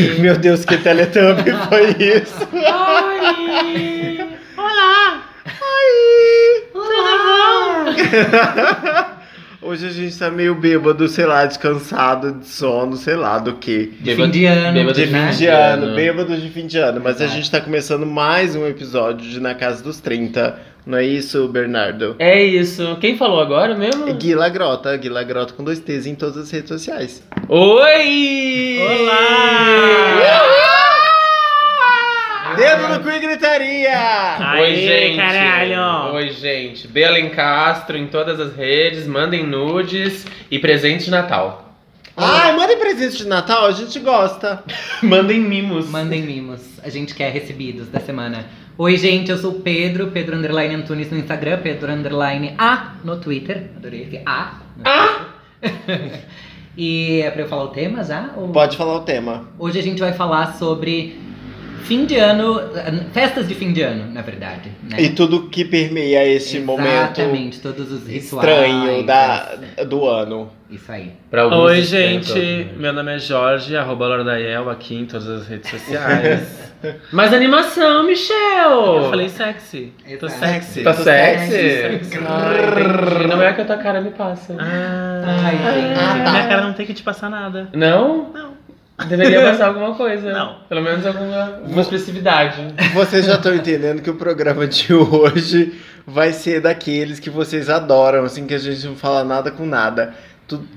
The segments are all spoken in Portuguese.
Meu Deus, que Teletubby foi isso? Oi! Olá! Hoje a gente tá meio bêbado, sei lá, descansado, de sono, sei lá do que. Fim de ano, De de fim né? de ano, bêbado de fim de ano. Mas a Exato. gente tá começando mais um episódio de Na Casa dos 30. Não é isso, Bernardo? É isso. Quem falou agora mesmo? Guila Grota, Guila Grota com dois T's em todas as redes sociais. Oi! Olá! Dedo no cu e gritaria! Oi, Aê, gente. caralho! Oi, gente. Belen Castro em todas as redes. Mandem nudes e presente de Natal. Ai, mandem presente de Natal, a gente gosta. Mandem mimos. Mandem mimos. A gente quer recebidos da semana. Oi, gente, eu sou o Pedro, Pedro Underline Antunes no Instagram, Pedro Underline A no Twitter. Adorei esse A. Ah! e é pra eu falar o tema já? Ou- Pode falar o tema. Hoje a gente vai falar sobre fim de ano, festas de fim de ano, na verdade. Né? E tudo que permeia esse momento Exatamente, todos os rituais. estranho da, do ano. Isso aí. Pra alguns Oi, gente. Meu nome é Jorge, arroba Lordaiel aqui em todas as redes sociais. Mais animação, Michel! Eu falei sexy. Tô Exato. sexy. Tá Tô sexy? sexy. Entendi. Não é que a tua cara me passa. Ah, Ai, gente. Ah, tá. Minha cara não tem que te passar nada. Não? Não. Deveria passar alguma coisa. Não. Pelo menos alguma, alguma expressividade. Vocês já estão entendendo que o programa de hoje vai ser daqueles que vocês adoram, assim, que a gente não fala nada com nada.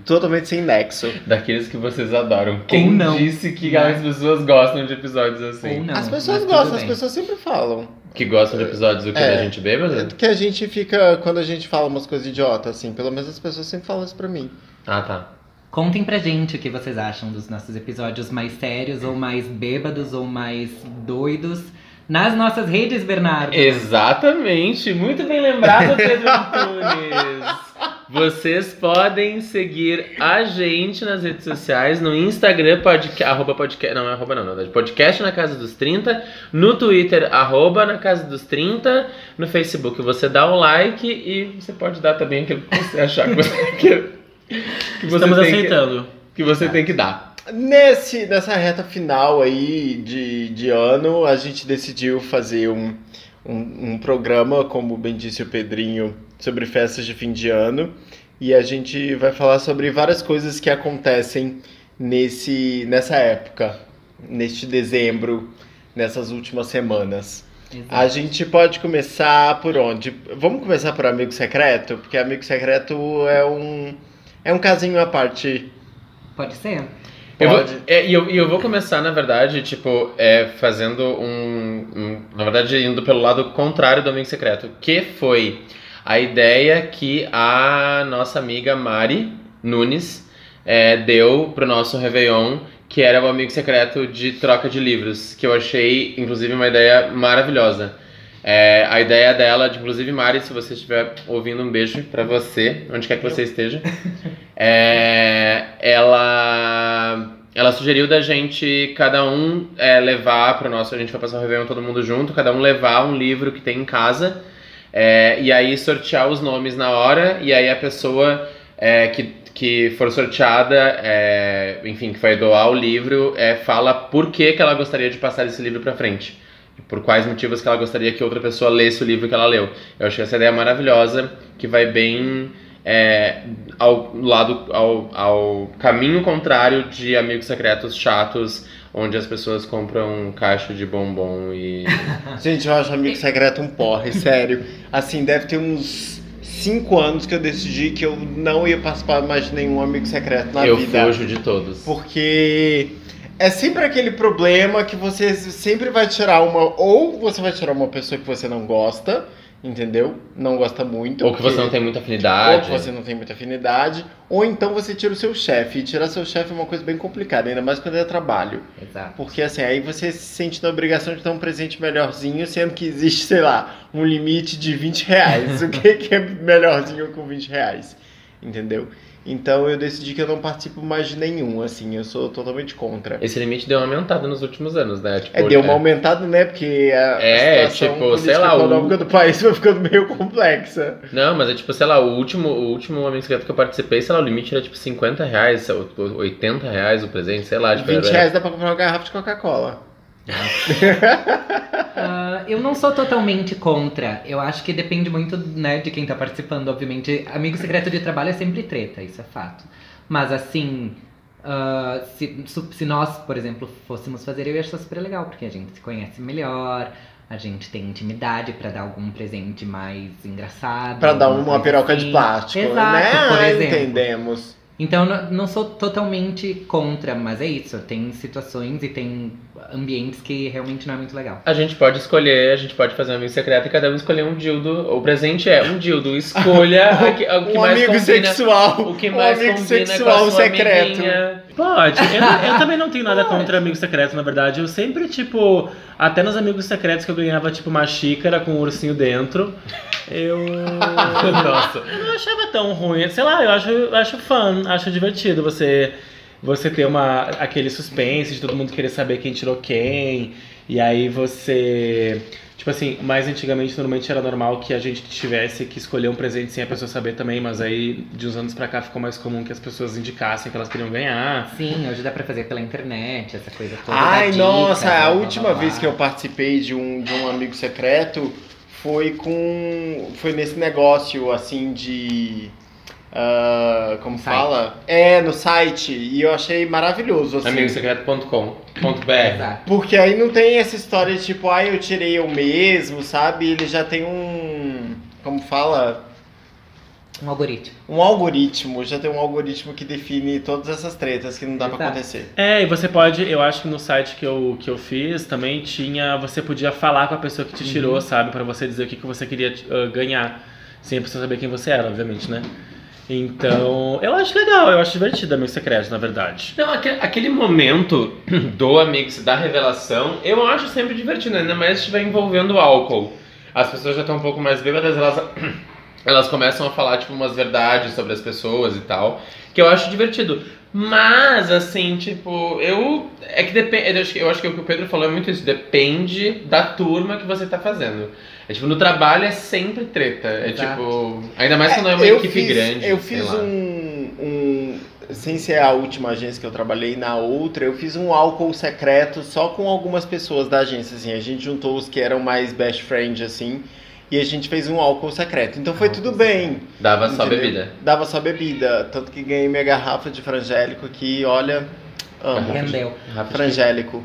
Totalmente sem nexo. Daqueles que vocês adoram. Quem não. disse que as pessoas gostam de episódios assim? Ou não. as pessoas gostam, as pessoas sempre falam. Que gostam de episódios do que É. da gente bêbada? Que a gente fica, quando a gente fala umas coisas idiotas, assim, pelo menos as pessoas sempre falam isso pra mim. Ah, tá. Contem pra gente o que vocês acham dos nossos episódios mais sérios, ou mais bêbados, ou mais doidos. Nas nossas redes, Bernardo. Exatamente, muito bem lembrado, Pedro Antunes. Vocês podem seguir a gente nas redes sociais, no Instagram, podca arroba podcast, não é arroba não, verdade, podcast na Casa dos 30, no Twitter, arroba na Casa dos 30, no Facebook você dá um like e você pode dar também aquilo que você achar que você quer. Que você Estamos tem que- aceitando. que você tem que dar. Nesse, nessa reta final aí de, de ano, a gente decidiu fazer um, um, um programa, como bem disse o Pedrinho, sobre festas de fim de ano. E a gente vai falar sobre várias coisas que acontecem nesse, nessa época, neste dezembro, nessas últimas semanas. Exato. A gente pode começar por onde? Vamos começar por Amigo Secreto? Porque Amigo Secreto é um, é um casinho à parte. Pode ser? Eu vou, Pode. é, e eu, e eu vou começar, na verdade, tipo, é, fazendo um, um- Na verdade, indo pelo lado contrário do Amigo Secreto, que foi a ideia que a nossa amiga Mari Nunes é, deu pro nosso Réveillon, que era o Amigo Secreto de troca de livros, que eu achei, inclusive, uma ideia maravilhosa. É, a ideia dela, de, inclusive, Mari, se você estiver ouvindo, um beijo pra você, onde quer que você esteja. É, ela, ela sugeriu da gente, cada um é, levar para o nosso. A gente vai passar o Réveillon todo mundo junto, cada um levar um livro que tem em casa. É, e aí sortear os nomes na hora, e aí a pessoa é, que, que for sorteada, é, enfim, que vai doar o livro, é, fala por que, que ela gostaria de passar esse livro para frente. Por quais motivos que ela gostaria que outra pessoa lesse o livro que ela leu. Eu achei essa ideia maravilhosa, que vai bem é, ao lado, ao, ao caminho contrário de amigos secretos chatos, onde as pessoas compram um cacho de bombom e. Gente, eu acho Amigo Secreto um porre, sério. Assim, deve ter uns 5 anos que eu decidi que eu não ia participar mais de nenhum Amigo Secreto na eu vida. fujo de todos. Porque é sempre aquele problema que você sempre vai tirar uma. Ou você vai tirar uma pessoa que você não gosta, entendeu? Não gosta muito. Ou que você não tem muita Ou afinidade. que você não tem muita afinidade. Ou então você tira o seu chefe. E tirar seu chefe é uma coisa bem complicada, ainda mais quando é trabalho. Exato. Porque assim, aí você se sente na obrigação de dar um presente melhorzinho, sendo que existe, sei lá, um limite de 20 reais. o que, que é melhorzinho com 20 reais? Entendeu? Então eu decidi que eu não participo mais de nenhum, assim, eu sou totalmente contra. Esse limite deu uma aumentada nos últimos anos, né? Tipo, É, deu uma aumentada, né? Porque a, É, a situação tipo, sei lá, o- econômica do país vai ficando meio complexa. Não, mas é tipo, sei lá, o último, o último Amigo Secreto que eu participei, sei lá, o limite era tipo 50 reais, 80 reais o presente, sei lá. Tipo, 20 era- reais dá pra comprar uma garrafa de Coca-Cola. Ah, eu não sou totalmente contra. Eu acho que depende muito né, de quem tá participando, obviamente. Amigo secreto de trabalho é sempre treta, isso é fato. Mas assim, ah, se, se nós, por exemplo, fôssemos fazer, eu ia achar super legal, porque a gente se conhece melhor, a gente tem intimidade pra dar algum presente mais engraçado. Pra dar uma piroca assim. de plástico, Exato, né? por Ah, exemplo. entendemos. Então, não, não sou totalmente contra, mas é isso. Tem situações e tem ambientes que realmente não é muito legal. A gente pode escolher, a gente pode fazer um amigo secreto e cada um escolher um dildo. O presente é um dildo. Escolha a que- o que um mais amigo combina. sexual. O que um mais amigo combina sexual secreto. amiguinha. Pode. Eu, eu também não tenho nada contra amigos secretos, na verdade. Eu sempre, tipo, até nos amigos secretos que eu ganhava, tipo, uma xícara com um ursinho dentro, eu. Nossa. Eu não achava tão ruim. Sei lá, eu acho, acho fun, acho divertido você, você ter uma, aquele suspense de todo mundo querer saber quem tirou quem. E aí você. Tipo assim, mais antigamente normalmente era normal que a gente tivesse que escolher um presente sem a pessoa saber também, mas aí de uns anos pra cá ficou mais comum que as pessoas indicassem que elas queriam ganhar. Sim, hoje dá pra fazer pela internet, essa coisa toda. Ai, dica, nossa, blá, a blá, última blá, blá. vez que eu participei de um, de um amigo secreto foi com. Foi nesse negócio assim de. ah, como Site. fala? É, no site. E eu achei maravilhoso. Assim, Amigosecreto.com.br. Porque aí não tem essa história de tipo, ah, eu tirei eu mesmo, sabe? Ele já tem um. Como fala? Um algoritmo. Um algoritmo. Já tem um algoritmo que define todas essas tretas que não dá pra Exato. acontecer. É, e você pode, eu acho que no site que eu, que eu fiz também tinha, você podia falar com a pessoa que te tirou, sabe? Pra você dizer o que, que você queria ah, ganhar, sem a pessoa saber quem você era, obviamente, né? Então, eu acho legal, eu acho divertido amigo secreto, na verdade. Não, aque- aquele momento do amigo, da revelação, eu acho sempre divertido, ainda mais se estiver envolvendo álcool. As pessoas já estão um pouco mais bêbadas, elas, elas começam a falar, tipo, umas verdades sobre as pessoas e tal, que eu acho divertido. Mas, assim, tipo, eu. É que depende. Eu acho que, o que o Pedro falou é muito isso. Depende da turma que você tá fazendo. É tipo, no trabalho é sempre treta. É Exato. tipo. Ainda mais quando é uma eu equipe fiz, grande. Eu fiz um, um. Sem ser a última agência que eu trabalhei, na outra, eu fiz um álcool secreto só com algumas pessoas da agência, assim. A gente juntou os que eram mais best friends, assim. E a gente fez um álcool secreto. Então foi tudo bem. Dava só entendeu? bebida. Dava só bebida. Tanto que ganhei minha garrafa de frangélico que, olha, amo. Rendeu. Frangélico.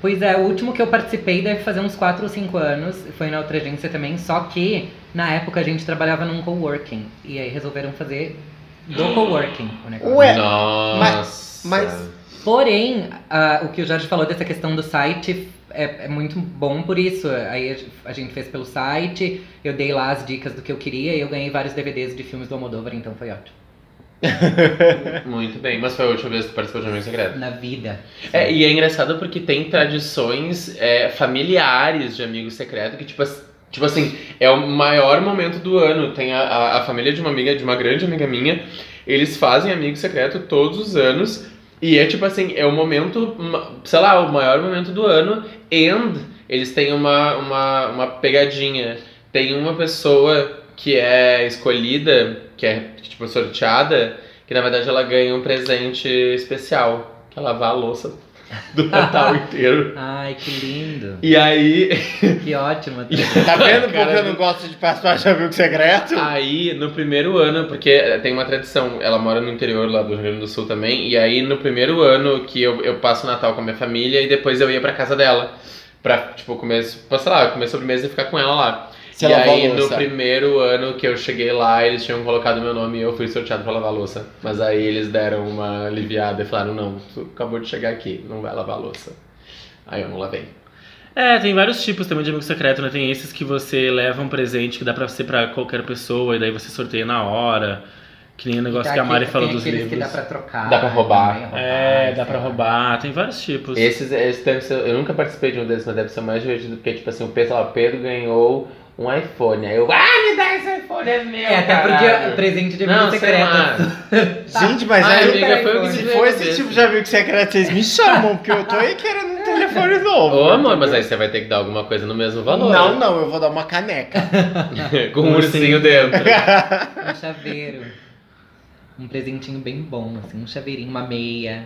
Pois é, o último que eu participei deve fazer uns 4 ou 5 anos. Foi na outra agência também. Só que na época a gente trabalhava num coworking. E aí resolveram fazer do coworking o negócio. Ué, Nossa. mas- Porém, ah, o que o Jorge falou dessa questão do site é, é muito bom por isso. Aí a- gente fez pelo site, eu dei lá as dicas do que eu queria e eu ganhei vários DVDs de filmes do Almodóvar, então foi ótimo. Muito bem, mas foi a última vez que tu participou de Amigo Secreto. Na vida. É, e é engraçado porque tem tradições é, familiares de Amigo Secreto que, tipo, tipo assim, é o maior momento do ano. Tem a, a, a família de uma amiga, de uma grande amiga minha, eles fazem Amigo Secreto todos os anos. E é tipo assim, é o momento, sei lá, o maior momento do ano. And eles têm uma, uma, uma pegadinha. Tem uma pessoa que é escolhida, que é tipo sorteada, que na verdade ela ganha um presente especial, que é lavar a louça do Natal inteiro. Ai, que lindo. E aí, Que ótimo. Tá vendo porque Cara, eu não gosto de participar de amigo secreto? aí no primeiro ano, porque tem uma tradição, ela mora no interior lá do Rio Grande do Sul também, e aí no primeiro ano que eu, eu passo o Natal com a minha família e depois eu ia pra casa dela. Pra, tipo, comer, pra, sei lá, comer sobremesa e ficar com ela lá. Você e aí, no primeiro ano que eu cheguei lá, eles tinham colocado meu nome e eu fui sorteado pra lavar louça. Mas aí eles deram uma aliviada e falaram: não, tu acabou de chegar aqui, não vai lavar louça. Aí eu não lavei. É, tem vários tipos também de amigo secreto, né? Tem esses que você leva um presente que dá pra ser pra qualquer pessoa e daí você sorteia na hora. Que nem o negócio Tá que a Mari falou dos livros. que dá pra trocar. Dá pra roubar. também, É, dá sei pra lá. roubar, tem vários tipos. Esses, esse deve ser, eu nunca participei de um desses, mas deve ser mais divertido, porque, tipo assim, o Pedro, lá, o Pedro ganhou um iPhone. Aí eu, ah, me dá esse iPhone, é meu, É, até porque caralho." o presente de amigo secreto. lá. Gente, mas Ai, aí. amiga, foi o que se for esse tipo de amigo secreto, vocês me chamam, porque eu tô aí querendo um telefone novo. Ô, amor, mas aí você vai ter que dar alguma coisa no mesmo valor. Não, não, eu vou dar uma caneca. Com um ursinho dentro. Um chaveiro. Um presentinho bem bom, assim, um chaveirinho, uma meia.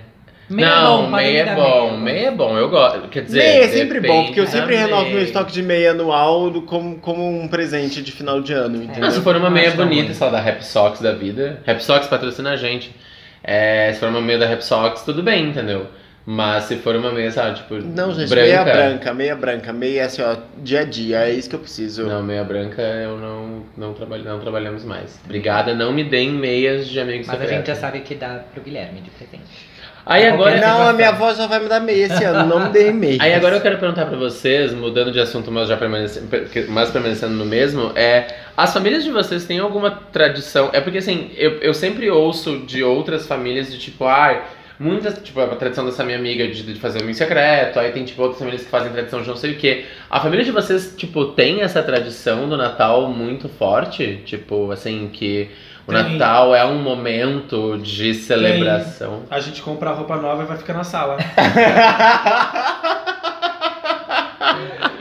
Meia não, bom, meia me é bom, meia é bom, eu gosto. Quer dizer, meia é sempre bom, porque eu sempre renovo meu meia. estoque de meia anual do- como, como um presente de final de ano, entendeu? Não, se for uma meia é bonita, lá, da Rap Sox da vida. Rap Sox patrocina a gente. É, se for uma meia da Rap Sox, tudo bem, entendeu? Mas se for uma meia, sabe, tipo, Não, gente, branca. meia branca, meia branca, meia assim, ó, dia a dia, é isso que eu preciso. Não, meia branca eu não, não, trabalho, não trabalhamos mais. Obrigada, não me deem meias de amigos Mas a secretos. gente já sabe que dá pro Guilherme de presente. Aí agora, Qualquer não, a minha avó já vai me dar meia esse ano, não me dê meia. aí agora eu quero perguntar pra vocês, mudando de assunto, mas já permanecendo, mas permanecendo no mesmo, é as famílias de vocês têm alguma tradição? É porque assim, eu, eu sempre ouço de outras famílias de tipo, ai, muitas, tipo, a tradição dessa minha amiga de, de fazer um amigo secreto, aí tem tipo outras famílias que fazem tradição de não sei o que. A família de vocês, tipo, tem essa tradição do Natal muito forte? Tipo, assim, que o Tem. Natal é um momento de celebração. A gente compra roupa nova e vai ficar na sala.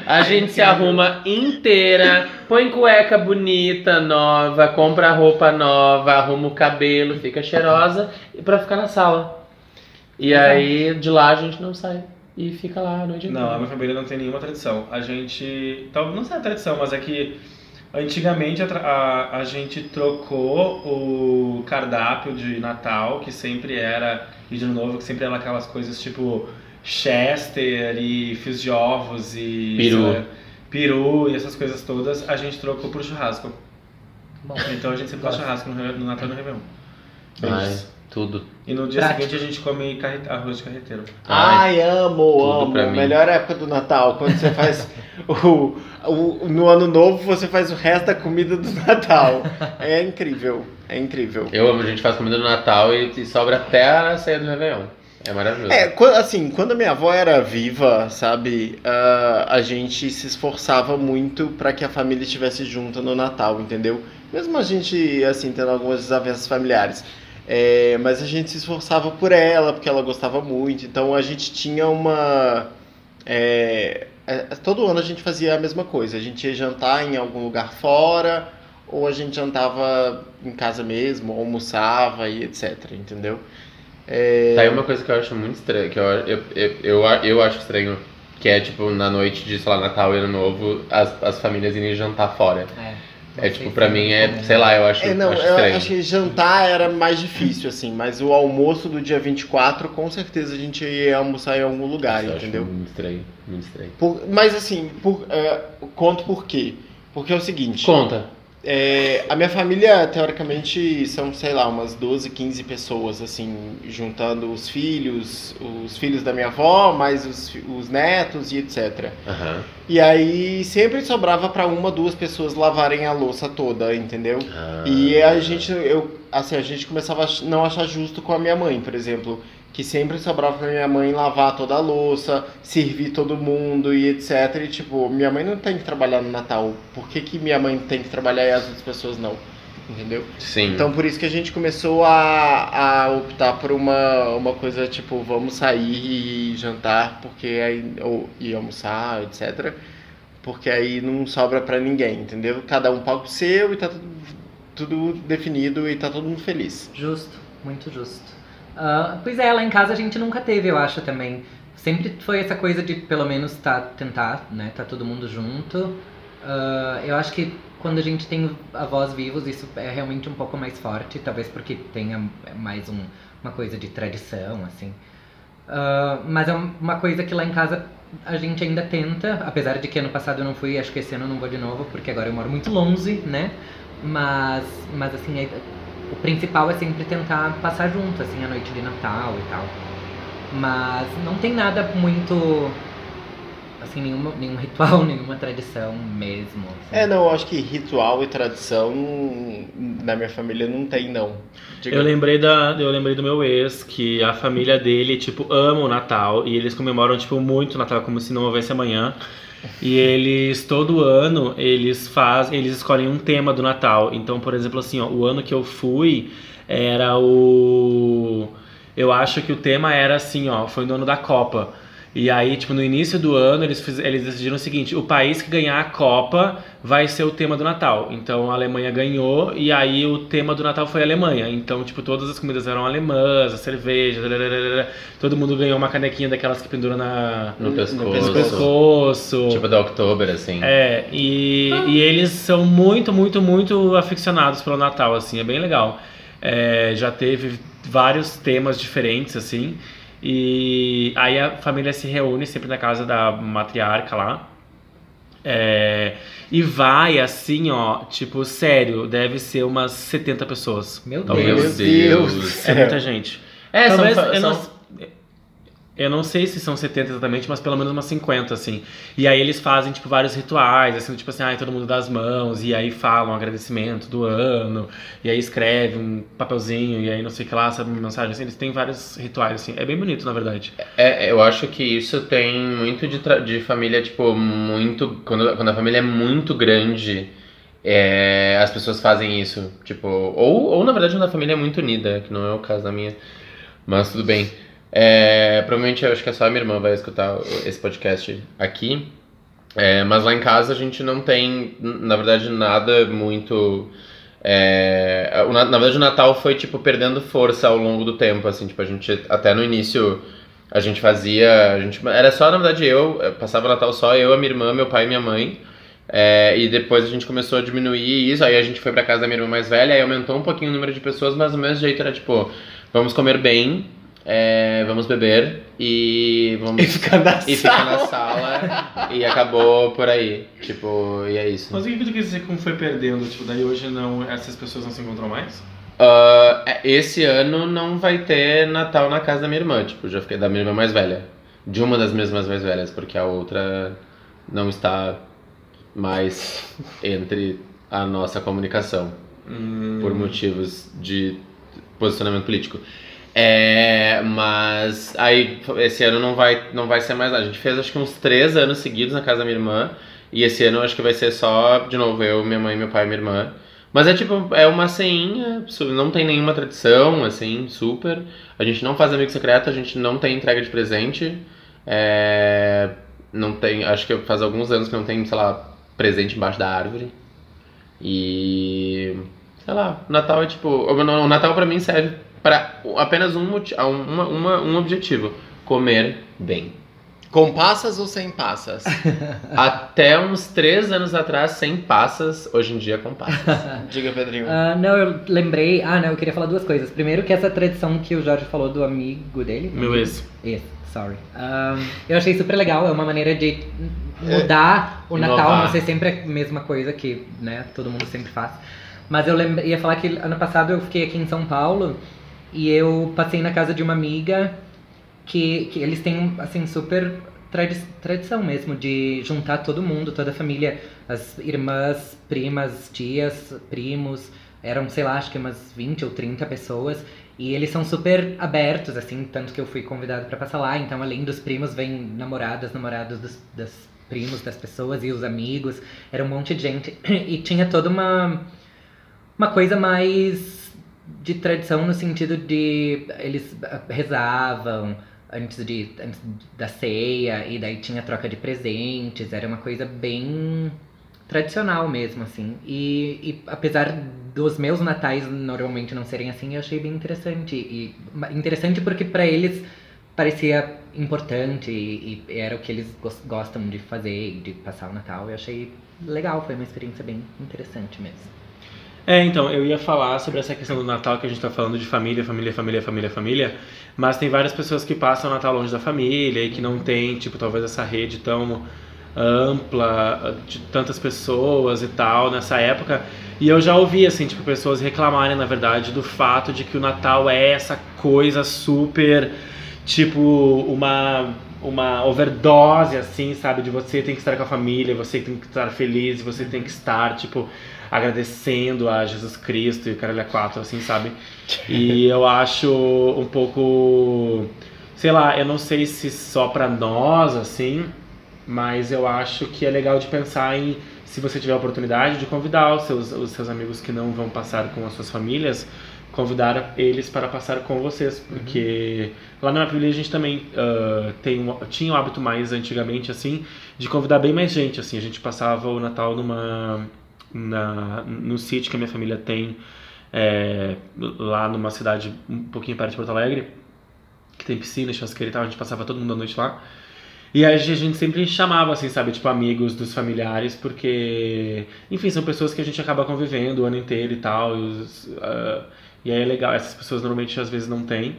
A gente se arruma inteira, põe cueca bonita, nova, compra roupa nova, arruma o cabelo, fica cheirosa e pra ficar na sala. E aí de lá a gente não sai e fica lá a noite Não, a minha família não tem nenhuma tradição. A gente. Talvez não sei a tradição, mas é que antigamente a, a, a gente trocou o cardápio de Natal, que sempre era. E de novo, que sempre era aquelas coisas tipo Chester e fios de ovos e. Peru. lá, Peru e essas coisas todas, a gente trocou pro churrasco. Bom, Então a gente sempre faz churrasco no, no Natal e no Réveillon. É isso. Tudo. E no dia Prático. seguinte a gente come carre- arroz de carreteiro. Ai, amo, tudo amo. pra mim. Melhor época do Natal, quando você faz o, o. No ano novo você faz o resto da comida do Natal. É incrível, é incrível. Eu amo, a gente faz comida no Natal e, e sobra até a ceia do Réveillon. É maravilhoso. É, assim, quando a minha avó era viva, sabe, ah, a gente se esforçava muito para que a família estivesse junta no Natal, entendeu? Mesmo a gente, assim, tendo algumas desavenças familiares. É, mas a gente se esforçava por ela, porque ela gostava muito. Então a gente tinha uma. é, é, todo ano a gente fazia a mesma coisa. A gente ia jantar em algum lugar fora, ou a gente jantava em casa mesmo, ou almoçava e etc, entendeu? É, Tá aí uma coisa que eu acho muito estranha, que eu, eu, eu, eu, eu acho estranho, que é tipo, na noite de, sei lá, Natal e Ano Novo, as, as famílias irem jantar fora. é. É tipo, pra se mim é é, sei lá, eu acho, É, não, acho eu estranho. acho que jantar era mais difícil, assim, mas o almoço do dia 24, com certeza a gente ia almoçar em algum lugar, Isso eu acho entendeu? muito estranho, muito estranho. Por- mas assim, por, é, conto por quê? Porque é o seguinte, Conta. É, a minha família, teoricamente, são, sei lá, umas 12, 15 pessoas, assim, juntando os filhos, os filhos da minha avó, mais os, os netos e etc. Aham. E aí sempre sobrava pra uma, duas pessoas lavarem a louça toda, entendeu? Ah. E a gente, eu, assim, a gente começava a não achar justo com a minha mãe, por exemplo, que sempre sobrava pra minha mãe lavar toda a louça, servir todo mundo e etc. E tipo, minha mãe não tem que trabalhar no Natal, por que, que minha mãe tem que trabalhar e as outras pessoas não? Entendeu? Sim. Então por isso que a gente começou a, a optar por uma, uma coisa tipo, vamos sair e jantar, porque aí, ou e almoçar, etc. Porque aí não sobra pra ninguém, entendeu? Cada um paga o seu e tá tudo, tudo definido e tá todo mundo feliz. Justo, muito justo. Ah, pois é, lá em casa a gente nunca teve, eu acho também. Sempre foi essa coisa de pelo menos tá, tentar, né? Tá todo mundo junto. Ah, eu acho que quando a gente tem avós vivos, isso é realmente um pouco mais forte, talvez porque tenha mais um- uma coisa de tradição, assim. Ah, mas é uma coisa que lá em casa a gente ainda tenta, apesar de que ano passado eu não fui, acho que esse ano eu não vou de novo, porque agora eu moro muito longe, né? Mas, mas assim, é- o principal é sempre tentar passar junto, assim, a noite de Natal e tal. Mas não tem nada muito, assim, nenhuma, nenhum ritual, nenhuma tradição mesmo. assim. É, não, eu acho que ritual e tradição na minha família não tem, não. Diga. Eu lembrei, da, eu lembrei do meu ex, que a família dele, tipo, ama o Natal. E eles comemoram, tipo, muito o Natal, como se não houvesse amanhã. E eles, todo ano, eles fazem, eles escolhem um tema do Natal. Então, por exemplo, assim, ó, o ano que eu fui era o. Eu acho que o tema era assim, ó, foi no ano da Copa. E aí, tipo, no início do ano, eles, fiz, eles decidiram o seguinte: o país que ganhar a Copa vai ser o tema do Natal. Então a Alemanha ganhou, e aí o tema do Natal foi a Alemanha. Então, tipo, todas as comidas eram alemãs, a cerveja, lalalala. todo mundo ganhou uma canequinha daquelas que pendura na, No pescoço. no pescoço. Tipo da Oktober, assim. É, e, e eles são muito, muito, muito aficionados pelo Natal, assim, é bem legal. É, já teve vários temas diferentes, assim, e aí a família se reúne sempre na casa da matriarca lá. É, e vai assim, ó, tipo, sério, deve ser umas 70 pessoas. Meu Oh, Deus. meu Deus do Deus. céu. É muita gente. É, são, Talvez, fa- eu, são- não, eu não sei se são 70 exatamente, mas pelo menos umas 50, assim. E aí eles fazem, tipo, vários rituais, assim, tipo assim, ai, todo mundo dá as mãos, e aí falam agradecimento do ano, e aí escreve um papelzinho, e aí não sei o que lá, sabe, uma mensagem, assim, eles têm vários rituais, assim. É bem bonito, na verdade. É, eu acho que isso tem muito de, de família, tipo, muito. Quando, quando a família é muito grande, é, as pessoas fazem isso. Tipo, ou, ou na verdade quando a família é muito unida, que não é o caso da minha. Mas tudo bem. É, provavelmente eu acho que é só a minha irmã vai escutar esse podcast aqui. É, mas lá em casa a gente não tem, na verdade, nada muito. é, na, verdade, o Natal foi, tipo, perdendo força ao longo do tempo, assim, tipo, a gente, até no início, a gente fazia, a gente, era só, na verdade, eu, eu passava o Natal só eu, a minha irmã, meu pai e minha mãe, é, e depois a gente começou a diminuir isso, aí a gente foi pra casa da minha irmã mais velha, aí aumentou um pouquinho o número de pessoas, mas do mesmo jeito era, tipo, vamos comer bem, é, vamos beber e vamos... E ficar na E ficar na sala e acabou por aí. Tipo, e é isso. Mas o que tu quer dizer como foi perdendo? Tipo, daí hoje não, essas pessoas não se encontram mais? Ah, esse ano não vai ter Natal na casa da minha irmã, tipo, já fiquei da minha irmã mais velha. De uma das minhas irmãs mais velhas, porque a outra não está mais entre a nossa comunicação, Hum, por motivos de posicionamento político. É, mas aí esse ano não vai, não vai ser mais nada. A gente fez acho que uns três anos seguidos na casa da minha irmã. E esse ano acho que vai ser só, de novo, eu, minha mãe, meu pai e minha irmã. Mas é tipo, é uma ceinha, não tem nenhuma tradição, assim, super. A gente não faz amigo secreto, a gente não tem entrega de presente. É, não tem, acho que faz alguns anos que não tem, sei lá, presente embaixo da árvore. E sei lá, Natal é tipo, o Natal pra mim serve para apenas um, uma, uma, um objetivo, comer bem. Com passas ou sem passas? Até uns três anos atrás, sem passas, hoje em dia com passas. Diga, Pedrinho. Ah, não, eu lembrei. Ah, não, eu queria falar duas coisas. Primeiro, que essa tradição que o Jorge falou do amigo dele. Meu ex. Ex, sorry. Eu achei super legal. É uma maneira de mudar o Natal, inovar. não ser sempre a mesma coisa que né, todo mundo sempre faz. Mas eu lembra- ia falar que ano passado eu fiquei aqui em São Paulo e eu passei na casa de uma amiga que, que eles têm, assim, super tradi tradição mesmo de juntar todo mundo, toda a família, as irmãs, primas, tias, primos, eram, sei lá, acho que umas 20 ou 30 pessoas. E eles são super abertos, assim, tanto que eu fui convidado pra passar lá. Então, além dos primos, vem namoradas, namorados dos, primos das pessoas e os amigos. Era um monte de gente. E tinha toda uma, uma coisa mais de tradição no sentido de eles ah, rezavam antes, de, antes da ceia, e daí tinha troca de presentes. Era uma coisa bem tradicional mesmo, assim. E, e apesar dos meus natais normalmente não serem assim, eu achei bem interessante. E interessante porque pra eles parecia importante e, e era o que eles gos- gostam de fazer, de passar o Natal. Eu achei legal, foi uma experiência bem interessante mesmo. É, então, eu ia falar sobre essa questão do Natal que a gente tá falando de família, família, família, família, família, mas tem várias pessoas que passam o Natal longe da família e que não tem, tipo, talvez essa rede tão ampla de tantas pessoas e tal nessa época. E eu já ouvi, assim, tipo, pessoas reclamarem, na verdade, do fato de que o Natal é essa coisa super, tipo, uma uma overdose, assim, sabe? De você tem que estar com a família, você tem que estar feliz, você tem que estar, tipo, agradecendo a Jesus Cristo e o caralho a quatro, assim, sabe? E eu acho um pouco, sei lá, eu não sei se só pra nós, assim, Mas eu acho que é legal de pensar em, se você tiver a oportunidade, de convidar os seus, os seus amigos que não vão passar com as suas famílias, convidar eles para passar com vocês. Porque lá na família a gente também uh, tem um, tinha um hábito mais antigamente, assim, de convidar bem mais gente. Assim, a gente passava o Natal numa, na, no sítio que a minha família tem, é, lá numa cidade um pouquinho perto de Porto Alegre, que tem piscina, churrasqueira e tal, a gente passava todo mundo a noite lá. E aí a gente sempre chamava, assim, sabe, tipo, amigos dos familiares, porque, enfim, são pessoas que a gente acaba convivendo o ano inteiro e tal. E, os, uh, e aí é legal, essas pessoas normalmente às vezes não têm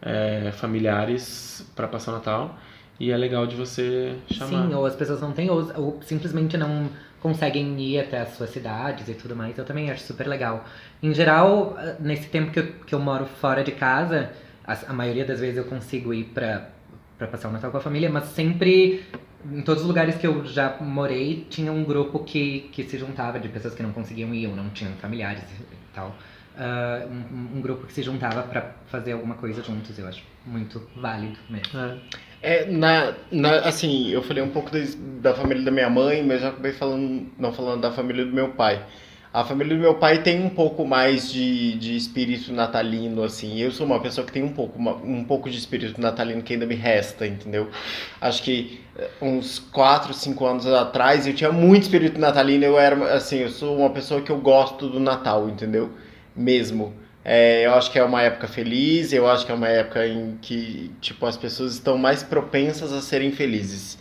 é, familiares para passar o Natal. E é legal de você chamar. Sim, ou as pessoas não têm, ou, ou simplesmente não conseguem ir até as suas cidades e tudo mais. Eu também acho super legal. Em geral, nesse tempo que eu, que eu moro fora de casa, a, a maioria das vezes eu consigo ir pra, pra passar o Natal com a família, mas sempre, em todos os lugares que eu já morei, tinha um grupo que, que se juntava de pessoas que não conseguiam ir ou não tinham familiares e tal. Ah, um, um grupo que se juntava pra fazer alguma coisa juntos, eu acho muito válido mesmo. É. É, na, na, assim, eu falei um pouco da família da minha mãe, mas eu acabei falando, não falando da família do meu pai. A família do meu pai tem um pouco mais de, de espírito natalino, assim. Eu sou uma pessoa que tem um pouco, uma- um pouco de espírito natalino que ainda me resta, entendeu? Acho que eh, uns 4, 5 anos atrás eu tinha muito espírito natalino. Eu era, assim, eu sou uma pessoa que eu gosto do Natal, entendeu? Mesmo. É, eu acho que é uma época feliz, eu acho que é uma época em que, tipo, as pessoas estão mais propensas a serem felizes.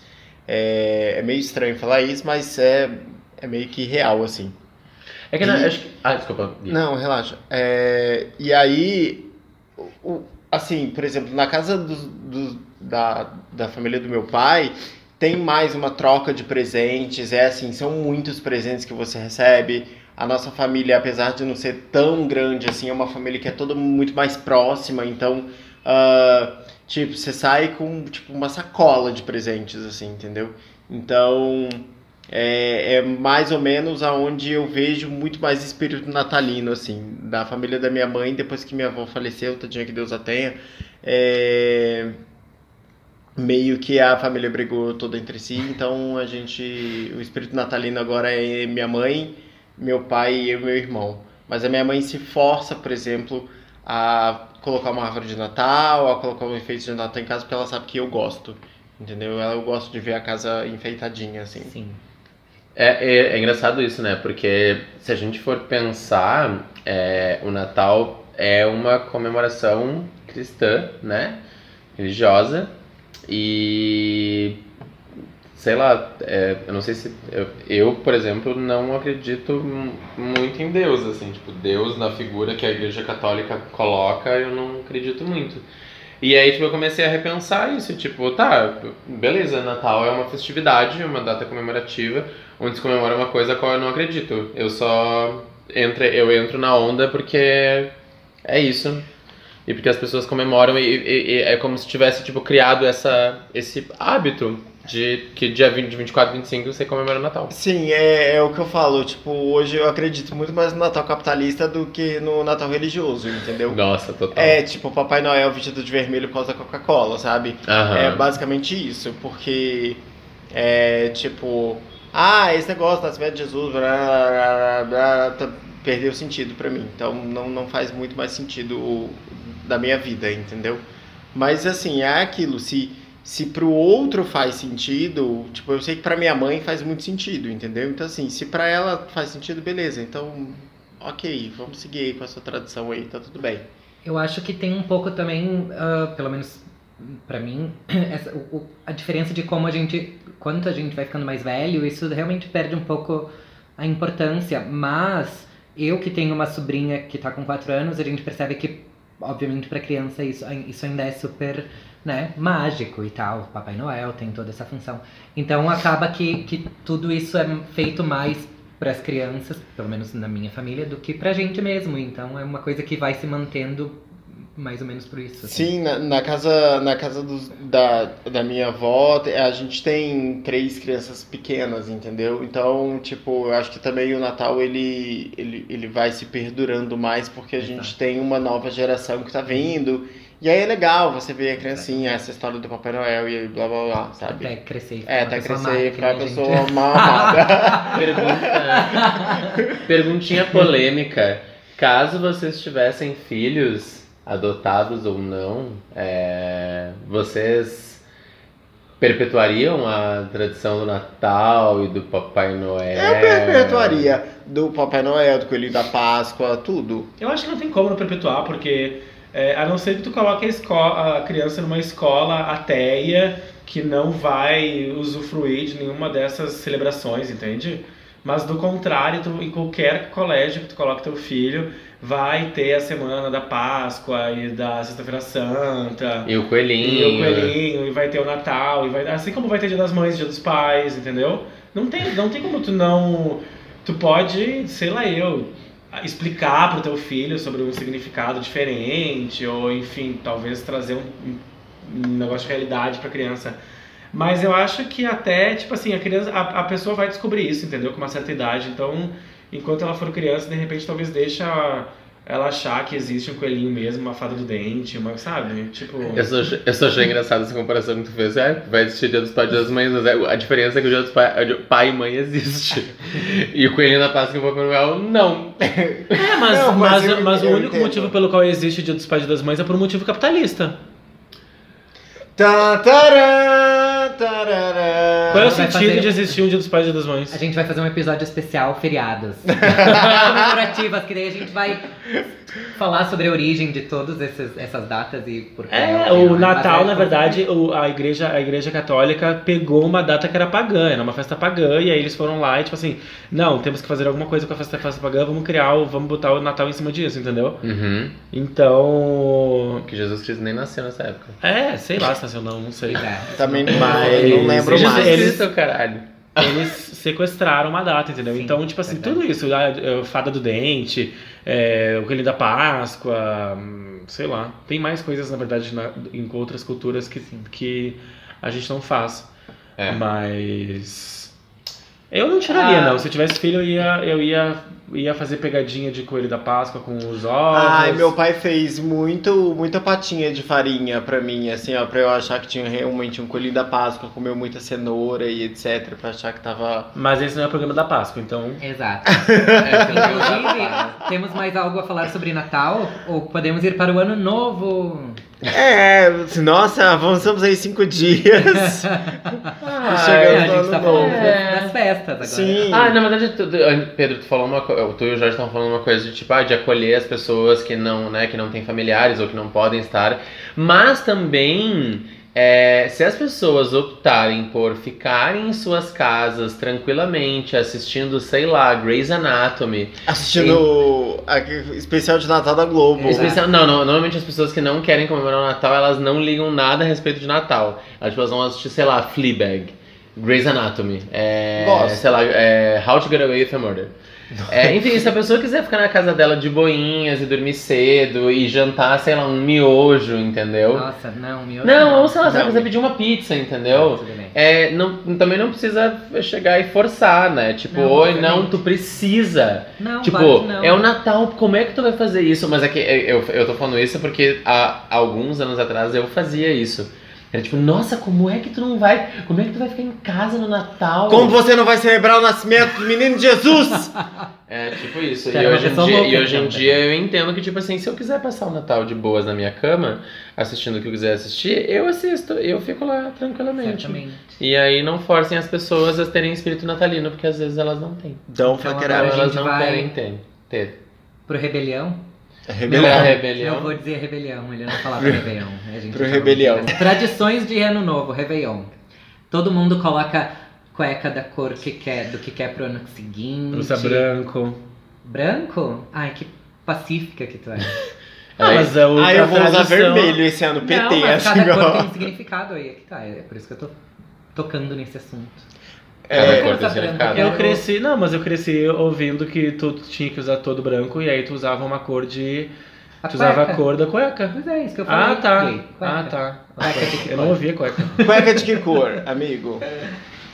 É, é meio estranho falar isso, mas é, é meio que real, assim. É que, E- acho que... Ah, desculpa. Não, relaxa. É, e aí, o- assim, por exemplo, na casa dos- dos- da, da família do meu pai, tem mais uma troca de presentes. É assim, são muitos presentes que você recebe. A nossa família, apesar de não ser tão grande assim, é uma família que é toda muito mais próxima. Então, ah, tipo, você sai com tipo, uma sacola de presentes, assim, entendeu? Então, é, é mais ou menos aonde eu vejo muito mais espírito natalino, assim, da família da minha mãe, depois que minha avó faleceu, tadinha que Deus a tenha, é, meio que a família brigou toda entre si, então a gente, o espírito natalino agora é minha mãe, meu pai e eu e meu irmão. Mas a minha mãe se força, por exemplo, a colocar uma árvore de Natal, a colocar um enfeite de Natal em casa, porque ela sabe que eu gosto, entendeu? Ela- Eu gosto de ver a casa enfeitadinha, assim. Sim. É, é, é engraçado isso, né? Porque se a gente for pensar, é, o Natal é uma comemoração cristã, né? Religiosa. E. Sei lá, é, eu não sei se. Eu, eu, por exemplo, não acredito mu- muito em Deus, assim. Tipo, Deus na figura que a Igreja Católica coloca, eu não acredito muito. E aí, tipo, eu comecei a repensar isso, tipo, tá, beleza, Natal é uma festividade, uma data comemorativa, onde se comemora uma coisa a qual eu não acredito. Eu só entro, eu entro na onda porque é isso. E porque as pessoas comemoram e, e- e é como se tivesse, tipo, criado essa, esse hábito de que dia 20, de 24 e 25 você comemora o Natal. Sim, é, é o que eu falo. Tipo, hoje eu acredito muito mais no Natal capitalista do que no Natal religioso, entendeu? Nossa, total. É, tipo, Papai Noel vestido de vermelho por causa da Coca-Cola, sabe? Aham. É basicamente isso, porque é tipo, ah, esse negócio nascimento de Jesus, blá, blá, blá, blá, tá- perdeu sentido pra mim. Então não, não faz muito mais sentido da minha vida, entendeu? Mas assim, é aquilo, se, se pro outro faz sentido, tipo, eu sei que pra minha mãe faz muito sentido, entendeu? Então assim, se pra ela faz sentido, beleza. Então, ok, vamos seguir aí com a sua tradição aí, tá tudo bem. Eu acho que tem um pouco também, ah, pelo menos pra mim, essa- o- a diferença de como a gente, quanto a gente vai ficando mais velho, isso realmente perde um pouco a importância. Mas eu que tenho uma sobrinha que tá com 4 anos, a gente percebe que, obviamente, pra criança isso, isso ainda é super, né, mágico e tal. Papai Noel tem toda essa função. Então acaba que, que tudo isso é feito mais para as crianças, pelo menos na minha família, do que pra gente mesmo. Então é uma coisa que vai se mantendo mais ou menos por isso. assim. Sim, na, na casa, na casa dos- da, da minha avó, a gente tem três crianças pequenas, entendeu? Então, tipo, eu acho que também o Natal ele, ele, ele vai se perdurando mais porque a gente Exato. tem uma nova geração que tá vindo. E aí é legal você ver a criancinha, essa história do Papai Noel e blá blá blá, sabe? Até crescer e É, até pessoa crescer amada, e que ficar nem a a gente. pessoa mal amada. Pergunta, perguntinha polêmica. Caso vocês tivessem filhos, adotados ou não, é, vocês perpetuariam a tradição do Natal e do Papai Noel? Eu perpetuaria do Papai Noel, do Coelhinho da Páscoa, tudo. Eu acho que não tem como não perpetuar, porque é, a não ser que tu coloque a, esco- a criança numa escola ateia que não vai usufruir de nenhuma dessas celebrações, entende? Mas do contrário, tu, em qualquer colégio que tu coloque teu filho, vai ter a semana da Páscoa e da Sexta-feira Santa. E o coelhinho. E o coelhinho, e vai ter o Natal, e vai, assim como vai ter Dia das Mães, Dia dos Pais, entendeu? Não tem, não tem como tu não. Tu pode, sei lá, eu, explicar pro teu filho sobre um significado diferente, ou enfim, talvez trazer um, um negócio de realidade pra criança. Mas eu acho que até, tipo assim, a criança, a, a pessoa vai descobrir isso, entendeu? Com uma certa idade. Então, enquanto ela for criança, de repente talvez deixa ela achar que existe um coelhinho mesmo, uma fada do dente, uma, sabe? Tipo. Eu só, eu só achei engraçado essa comparação que tu fez. É, vai existir Dia dos Pais e Dia das Mães, mas é- a diferença é que o Dia dos Pais, pai e mãe existe. E o Coelhinho da Páscoa e o Papai Noel, não. É, mas, Não, mas mas, eu- mas o eu único entendo. motivo pelo qual existe o Dia dos Pais e das Mães é por um motivo capitalista. Tá, tará, tarará. Qual é o sentido fazer- de existir um Dia dos Pais e das Mães? A gente vai fazer um episódio especial feriados. comemorativas, que daí a gente vai falar sobre a origem de todas essas, datas e por que É, ela- o Natal, é- na verdade, o- a, igreja, a igreja católica pegou uma data que era pagã, era uma festa pagã, e aí eles foram lá e tipo assim, não, temos que fazer alguma coisa com a festa, festa pagã, vamos criar, o, vamos botar o Natal em cima disso, entendeu? Uhum. Então. Porque Jesus Cristo nem nasceu nessa época. É, sei lá se nasceu não, não sei. É. Também não, Mas- não lembro mais. eles- Cristo, caralho. Eles sequestraram uma data, entendeu? Sim, então, tipo assim, verdade. tudo isso, a, a Fada do Dente, é, o Coelho da Páscoa, hum, sei lá. Tem mais coisas, na verdade, na- em outras culturas que, que a gente não faz. É. Mas. Eu não tiraria, Ah. não. Se eu tivesse filho, eu ia, eu ia, ia fazer pegadinha de Coelho da Páscoa com os ovos. Ai, meu pai fez muito, muita patinha de farinha pra mim, assim, ó, pra eu achar que tinha realmente um coelhinho da Páscoa, comeu muita cenoura e etc, pra achar que tava... Mas esse não é o programa da Páscoa, então. Exato. É, que Inclusive, temos mais algo a falar sobre Natal? Ou podemos ir para o Ano Novo? É, nossa, avançamos aí cinco dias. Ah, Chegando É, a no gente tá Ano falando Novo. É. das festas agora. Sim. Ah, na verdade, Pedro, tu falou uma coisa, tu e o Jorge estavam falando uma coisa de tipo, ah, de acolher as pessoas que não, né, que não têm familiares ou que não podem estar, mas também é, se as pessoas optarem por ficarem em suas casas tranquilamente assistindo, sei lá, Grey's Anatomy, Assistindo aquele especial de Natal da Globo. Especial, não, não, normalmente as pessoas que não querem comemorar o Natal, elas não ligam nada a respeito de Natal. Elas, tipo, vão assistir, sei lá, Fleabag, Grey's Anatomy, é, sei lá, é, How to Get Away with a Murder. É, enfim, se a pessoa quiser ficar na casa dela de boinhas e dormir cedo e jantar, sei lá, um miojo, entendeu? Nossa, não, meu Não, ou sei lá, se ela Não. quiser pedir uma pizza, entendeu? Bem. É, não, também não precisa chegar e forçar, né? Tipo, Não, oi, não, tu precisa. Não, Tipo, não. é o Natal, como é que tu vai fazer isso? Mas é que eu, eu tô falando isso porque há alguns anos atrás eu fazia isso. Era tipo, nossa, como é que tu não vai. Como é que tu vai ficar em casa no Natal? Como você não vai celebrar o nascimento do menino Jesus? É, tipo isso. E hoje, dia, louca, e hoje em então, dia eu entendo que, tipo assim, se eu quiser passar o Natal de boas na minha cama, assistindo o que eu quiser assistir, eu assisto. Eu fico lá tranquilamente. Certamente. E aí não forcem as pessoas a terem espírito natalino, porque às vezes elas não têm. Don't Então, fuck it up. elas não vai- querem ter. ter. Pro Rebelião? Pra Rebelião. rebelião. Eu vou dizer Rebelião, ele não falava Rebelião. A gente Pro Rebelião. de- Tradições de Ano Novo, Réveillon. Todo mundo coloca cueca da cor que quer, do que quer pro ano seguinte. Usa branco. Branco? Ai, que pacífica que tu é. Ah, mas é o, Ah, eu vou usar tradição- vermelho esse ano, PT, não, mas assim, cada cor ó. tem um significado aí, é que tá. É por isso que eu tô tocando nesse assunto. Cada É, cor significado. branca. Eu cresci, não, mas eu cresci ouvindo que tu tinha que usar todo branco e aí tu usava uma cor de. A Tu usava a cor da cueca. Pois é, isso que eu falei. Ah, tá. cueca. Ah, tá. Cueca Eu não ouvia cueca. Cueca de que cor, amigo?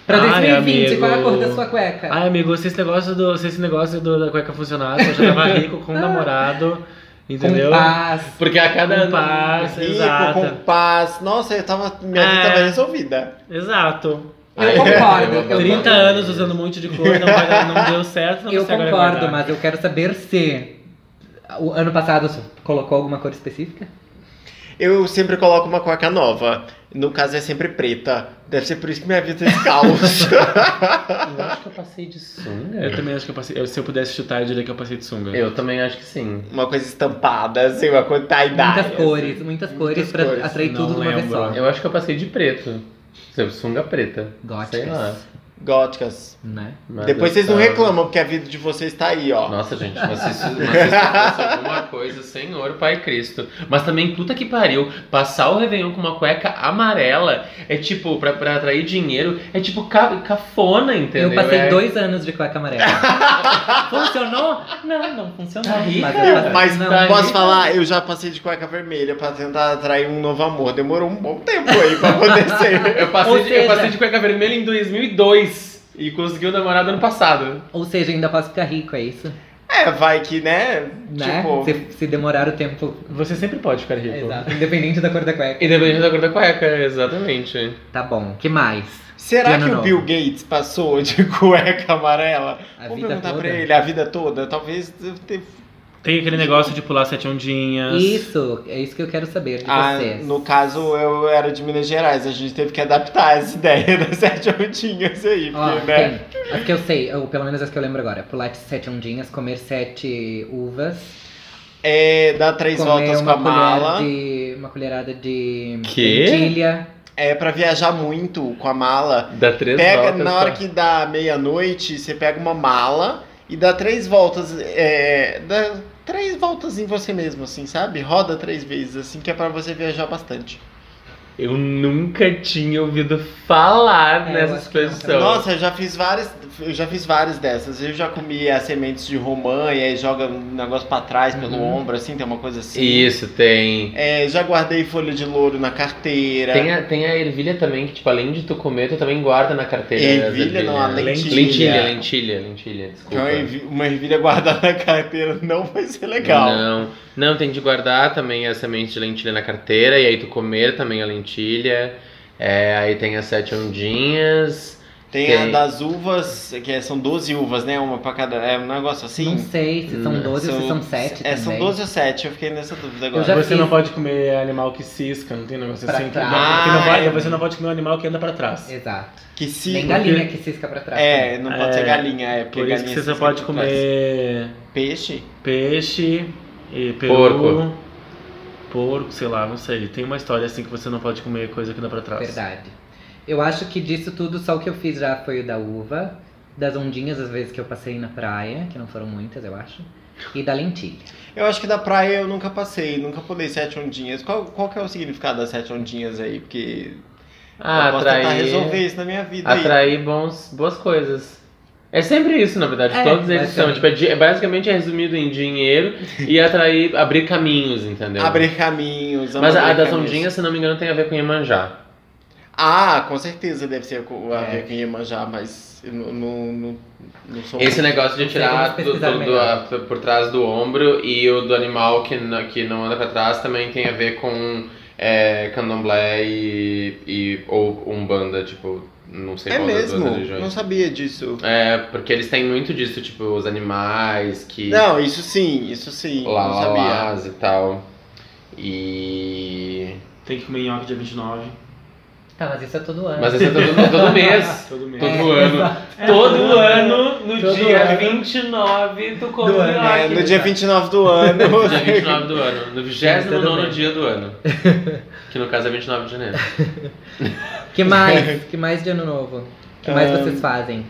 Pra Ai, 2020, amigo. qual é a cor da sua cueca? Ai, amigo, se esse negócio, do, se esse negócio do, da cueca funcionasse, eu já tava rico com um namorado Entendeu? Com paz. Porque a cada. Com paz, Rico, exato. com paz. Nossa, eu tava, minha vida É. tava resolvida. Exato. Eu concordo, eu eu 30 concordo. anos usando um monte de coisa, não, vai não deu certo, não Eu concordo, mas eu quero saber se o ano passado você colocou alguma cor específica? Eu sempre coloco uma cueca nova. No caso é sempre preta. Deve ser por isso que minha vida é caos. Eu acho que eu passei de sunga. Eu também acho que eu passei. eu- se eu pudesse chutar, eu diria que eu passei de sunga. Eu também acho que sim. uma coisa estampada, assim, uma coisa tie-dye. Muitas cores, muitas cores Muitas pra cores. atrair Não tudo de uma vez lembro. só. Eu acho que eu passei de preto. Sunga preta. Sei lá. Góticas, né? Depois vocês não tava- reclamam, porque a vida de vocês tá aí, ó. Nossa, gente, isso fosse alguma coisa, Senhor Pai Cristo. Mas também, puta que pariu, passar o Réveillon com uma cueca amarela é tipo, pra, pra atrair dinheiro, é tipo ca- cafona, entendeu? Eu passei É- dois anos de cueca amarela. funcionou? Não, não funcionou. Tá rica. mas Mas não, tá posso aí. falar, eu já passei de cueca vermelha pra tentar atrair um novo amor. Demorou um bom tempo aí pra acontecer. Eu passei, de, eu seja- passei de cueca vermelha em 2002 e consegui o namorado ano passado. Ou seja, ainda posso ficar rico, é isso? é, vai que, né? Né? Tipo, Se, se demorar o tempo. Você sempre pode ficar rico. Exato. Independente da cor da cueca. Independente da cor da cueca, exatamente. Tá bom. que mais? será que o novo. Bill Gates passou de cueca amarela? A vida perguntar toda? pra ele a vida toda. Talvez Tem aquele negócio de pular sete ondinhas. Isso, é isso que eu quero saber de Ah, vocês. no caso, eu era de Minas Gerais, a gente teve que adaptar essa ideia das sete ondinhas aí, porque, né? tem. As que eu sei, ou pelo menos as que eu lembro agora. Pular sete ondinhas, comer sete uvas, É, dar três comer voltas com a mala. de. uma colherada de Quê? lentilha. É, pra viajar muito com a mala. Dá três Pega, voltas, na hora tá? que dá meia-noite, você pega uma mala e dá três voltas. É, dá três voltas em você mesmo, assim, sabe? Roda três vezes, assim, que é pra você viajar bastante. Eu nunca tinha ouvido falar É, eu nessa acho que não expressão. Nossa, eu já fiz várias. Eu já fiz várias dessas. Eu já comi as sementes de romã e aí joga um negócio pra trás, pelo Uhum. ombro, assim, tem uma coisa assim. Isso, tem. É, já guardei folha de louro na carteira. Tem a, tem a ervilha também, que tipo, além de tu comer, tu também guarda na carteira. Ervilha, não, a lentilha. Lentilha, lentilha, lentilha, desculpa. Então, ervi- uma ervilha guardada na carteira não vai ser legal. Não, não, tem de guardar também a semente de lentilha na carteira, e aí tu comer também a lentilha. É, aí tem as sete ondinhas. Tem, Tem. a das uvas, que é- são 12 uvas, né? Uma pra cada. É um negócio assim. Não sei se são Não, 12 ou se são 7 É, também. são 12 ou 7, eu fiquei nessa dúvida agora. Você fiz. não pode comer animal que cisca, não tem um negócio Pra assim. Que, trás. não, que não vai- Ah, você não pode comer um animal que anda pra trás. Exato. Que se. Nem galinha que cisca pra trás. É, não pode É, ser galinha, é porque Por isso que você só cisca pode comer Peixe? peixe e peru. Porco. Porco, sei lá, não sei. Tem uma história assim que você não pode comer coisa que anda pra trás. Verdade. Eu acho que disso tudo, só o que eu fiz já foi o da uva, das ondinhas, as vezes que eu passei na praia, que não foram muitas, eu acho, e da lentilha. Eu acho que da praia eu nunca passei, nunca pulei sete ondinhas. Qual, qual que é o significado das sete ondinhas aí? Porque Ah, eu posso tentar atrair. resolver isso na minha vida aí. Atrair bons, boas coisas. É sempre isso, na verdade. É, Todos eles são. basicamente. Tipo, é, é basicamente é resumido em dinheiro e atrair, abrir caminhos, entendeu? Abrir caminhos. Mas a, a das ondinhas, se não me engano, tem a ver com Iemanjá. Ah, com certeza deve ser a É. ver com Iemanjá, mas eu não, não, não, sou Esse negócio de tirar do, do- do- a- por trás do ombro e o do animal que, não- que não anda pra trás também tem a ver com é, candomblé e, e ou umbanda, tipo, não sei É qual das duas mesmo? religiões. Não sabia disso. É, porque eles têm muito disso, tipo, os animais que... Não, isso sim, isso sim. lá, não sabia. lás e tal. E... Tem que comer nhoque dia 29. Tá, mas isso é todo ano. Mas esse é todo, todo mês. Todo mês. Todo É, ano. exato. Todo ano, no Todo dia ano. 29, tu come Do ano. É, no dia 29 do ano. No dia 29 do ano. No Tudo 29 bem. dia do ano. Que no caso é 29 de janeiro. Que mais? que mais de ano novo? que mais Ah. vocês fazem?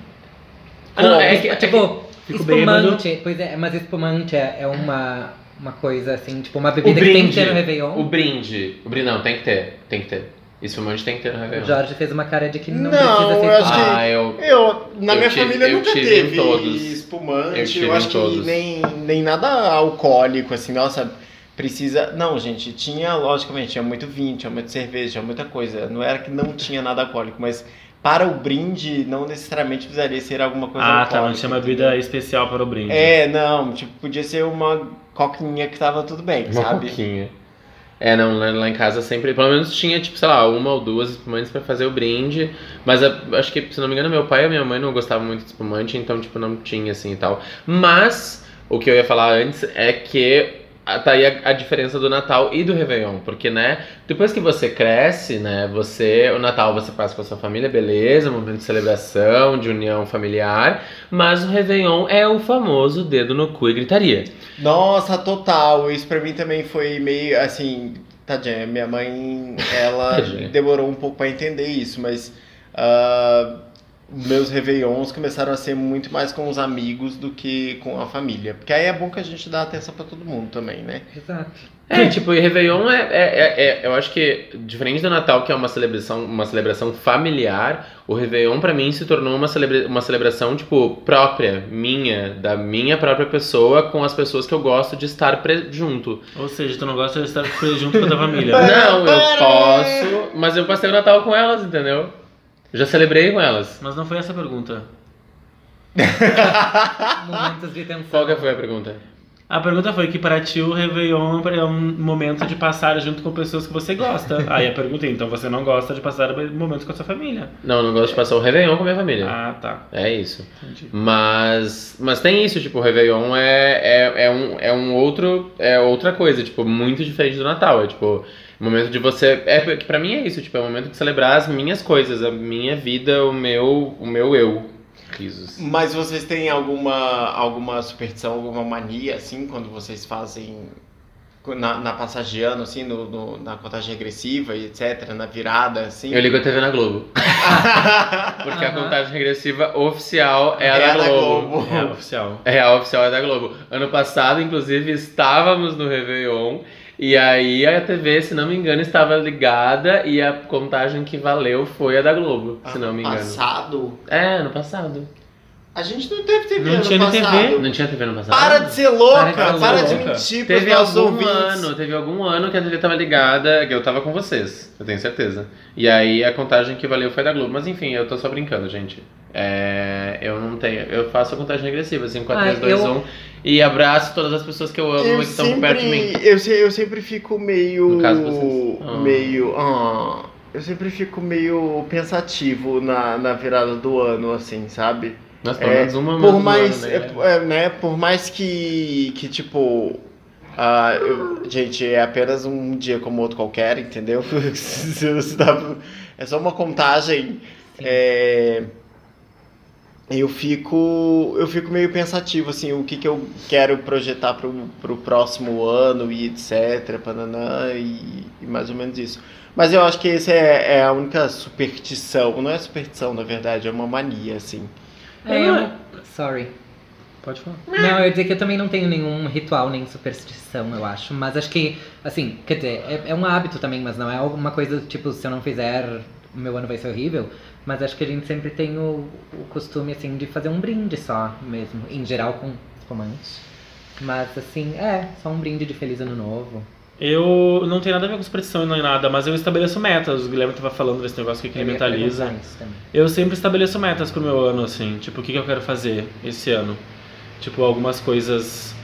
Ah, não, é que- é que- tipo, espumante. Pois é, mas espumante é, é uma, uma coisa assim, tipo, uma O bebida que tem que brinde. ter no Réveillon. O brinde. O brinde não, tem que ter. Tem que ter. Espumante tem que ter no O Réveillon. Jorge fez uma cara de que não, Não, precisa ser eu acho que- espumante. Ah, eu... Eu, na Eu minha tive- família eu nunca teve todos. espumante. Eu Eu, acho que nem, nem nada alcoólico, assim, nossa, precisa. Não, gente, tinha, logicamente, tinha muito vinho, tinha muita cerveja, tinha muita coisa. Não era que não tinha nada alcoólico, mas para o brinde não necessariamente precisaria ser alguma coisa Ah, alcoólica. tá. Não chama entendeu? bebida especial para o brinde. É, não, tipo, podia ser uma coquinha que tava tudo bem, Uma sabe? coquinha. É, não, lá, em casa sempre, pelo menos tinha, tipo, sei lá, uma ou duas espumantes pra fazer o brinde. Mas a- acho que, se não me engano, meu pai e minha mãe não gostavam muito de espumante, então, tipo, não tinha assim e tal. Mas, o que eu ia falar antes é que ah, tá aí a, a diferença do Natal e do Réveillon. Porque, né, depois que você cresce, né, você, o Natal você passa com a sua família, beleza, momento de celebração, de união familiar. Mas o Réveillon é o famoso dedo no cu e gritaria. Nossa, total. Isso pra mim também foi meio assim. Tadinha, minha mãe, ela demorou um pouco pra entender isso, mas ah, meus réveillons começaram a ser muito mais com os amigos do que com a família. Porque aí é bom que a gente dá atenção pra todo mundo também, né? Exato. É, tipo, e Réveillon é, é, é- é- Eu acho que, diferente do Natal, que é uma celebração, uma celebração familiar, o Réveillon pra mim se tornou uma, celebra, uma celebração, tipo, própria, minha, da minha própria pessoa, com as pessoas que eu gosto de estar junto. Ou seja, tu não gosta de estar junto com a tua família. Não, eu para! posso, mas eu passei o Natal com elas, entendeu? Eu já celebrei com elas. Mas não foi essa a pergunta. Momentos de tensão. Qual que foi a pergunta? A pergunta foi que para ti o Réveillon é um momento de passar junto com pessoas que você gosta. Aí a pergunta é, então você não gosta de passar momentos com a sua família. Não, eu não gosto de passar o Réveillon com a minha família. Ah, tá. É isso. Entendi. Mas, mas tem isso, tipo, o Réveillon é, é, é, um, é um outro, é outra coisa, tipo, muito diferente do Natal. É tipo, o momento de você. É que pra mim é isso, tipo, é o momento de celebrar as minhas coisas, a minha vida, o meu, o meu eu. Risos. Mas vocês têm alguma, alguma superstição, alguma mania, assim, quando vocês fazem na, na passagem de ano, assim, no, no- na contagem regressiva e etc., na virada, assim? Eu ligo a TV na Globo. Porque a Aham. contagem regressiva oficial é a É da a da Globo. Globo. É oficial. É, a oficial é da Globo. Ano passado, inclusive, estávamos no Réveillon. E aí a TV, se não me engano, estava ligada e a contagem que valeu foi a da Globo, se não me engano. Passado? É, ano passado. A gente não teve TV Não ano tinha nem TV. passado. Não tinha TV no passado? Para de ser louca! Para de Para de, louca. mentir pros Teve nossos algum ouvintes. ano, teve algum ano que a TV tava ligada, que eu tava com vocês, eu tenho certeza. E aí a contagem que valeu foi da Globo. Mas enfim, eu tô só brincando, gente. É, eu não tenho. Eu faço a contagem regressiva, 5, 4, Ah, 3, 2, eu- 1. E abraço todas as pessoas que eu amo Eu e que estão por perto de mim. eu, se- eu sempre fico meio. No caso, vocês. Ah. Meio. ah, eu sempre fico meio pensativo na, na virada do ano, assim, sabe? Mas pelo É, menos uma Por mais, ano, é, né? é, né, por mais que, que tipo, ah, eu- gente, é apenas um dia como outro qualquer, entendeu? É só uma contagem. é, eu fico, eu fico meio pensativo, assim, o que, que eu quero projetar pro, pro próximo ano e etc, pananã, e, e mais ou menos isso. Mas eu acho que essa é, é a única superstição, não é superstição, na verdade, é uma mania, assim. É, eu... Sorry. Pode falar. Não, eu ia dizer que eu também não tenho nenhum ritual nem superstição, eu acho. Mas acho que, assim, quer dizer, é, é um hábito também, mas não é alguma coisa tipo, se eu não fizer, o meu ano vai ser horrível. Mas acho que a gente sempre tem o, o costume, assim, de fazer um brinde só mesmo. Em geral com espumantes. Mas, assim, é, só um brinde de Feliz Ano Novo. Eu não tenho nada a ver com superstição e não é nada, mas eu estabeleço metas. O Guilherme tava falando desse negócio que ele mentaliza. Eu sempre estabeleço metas pro meu ano, assim. Tipo, o que, que eu quero fazer esse ano. Tipo, algumas coisas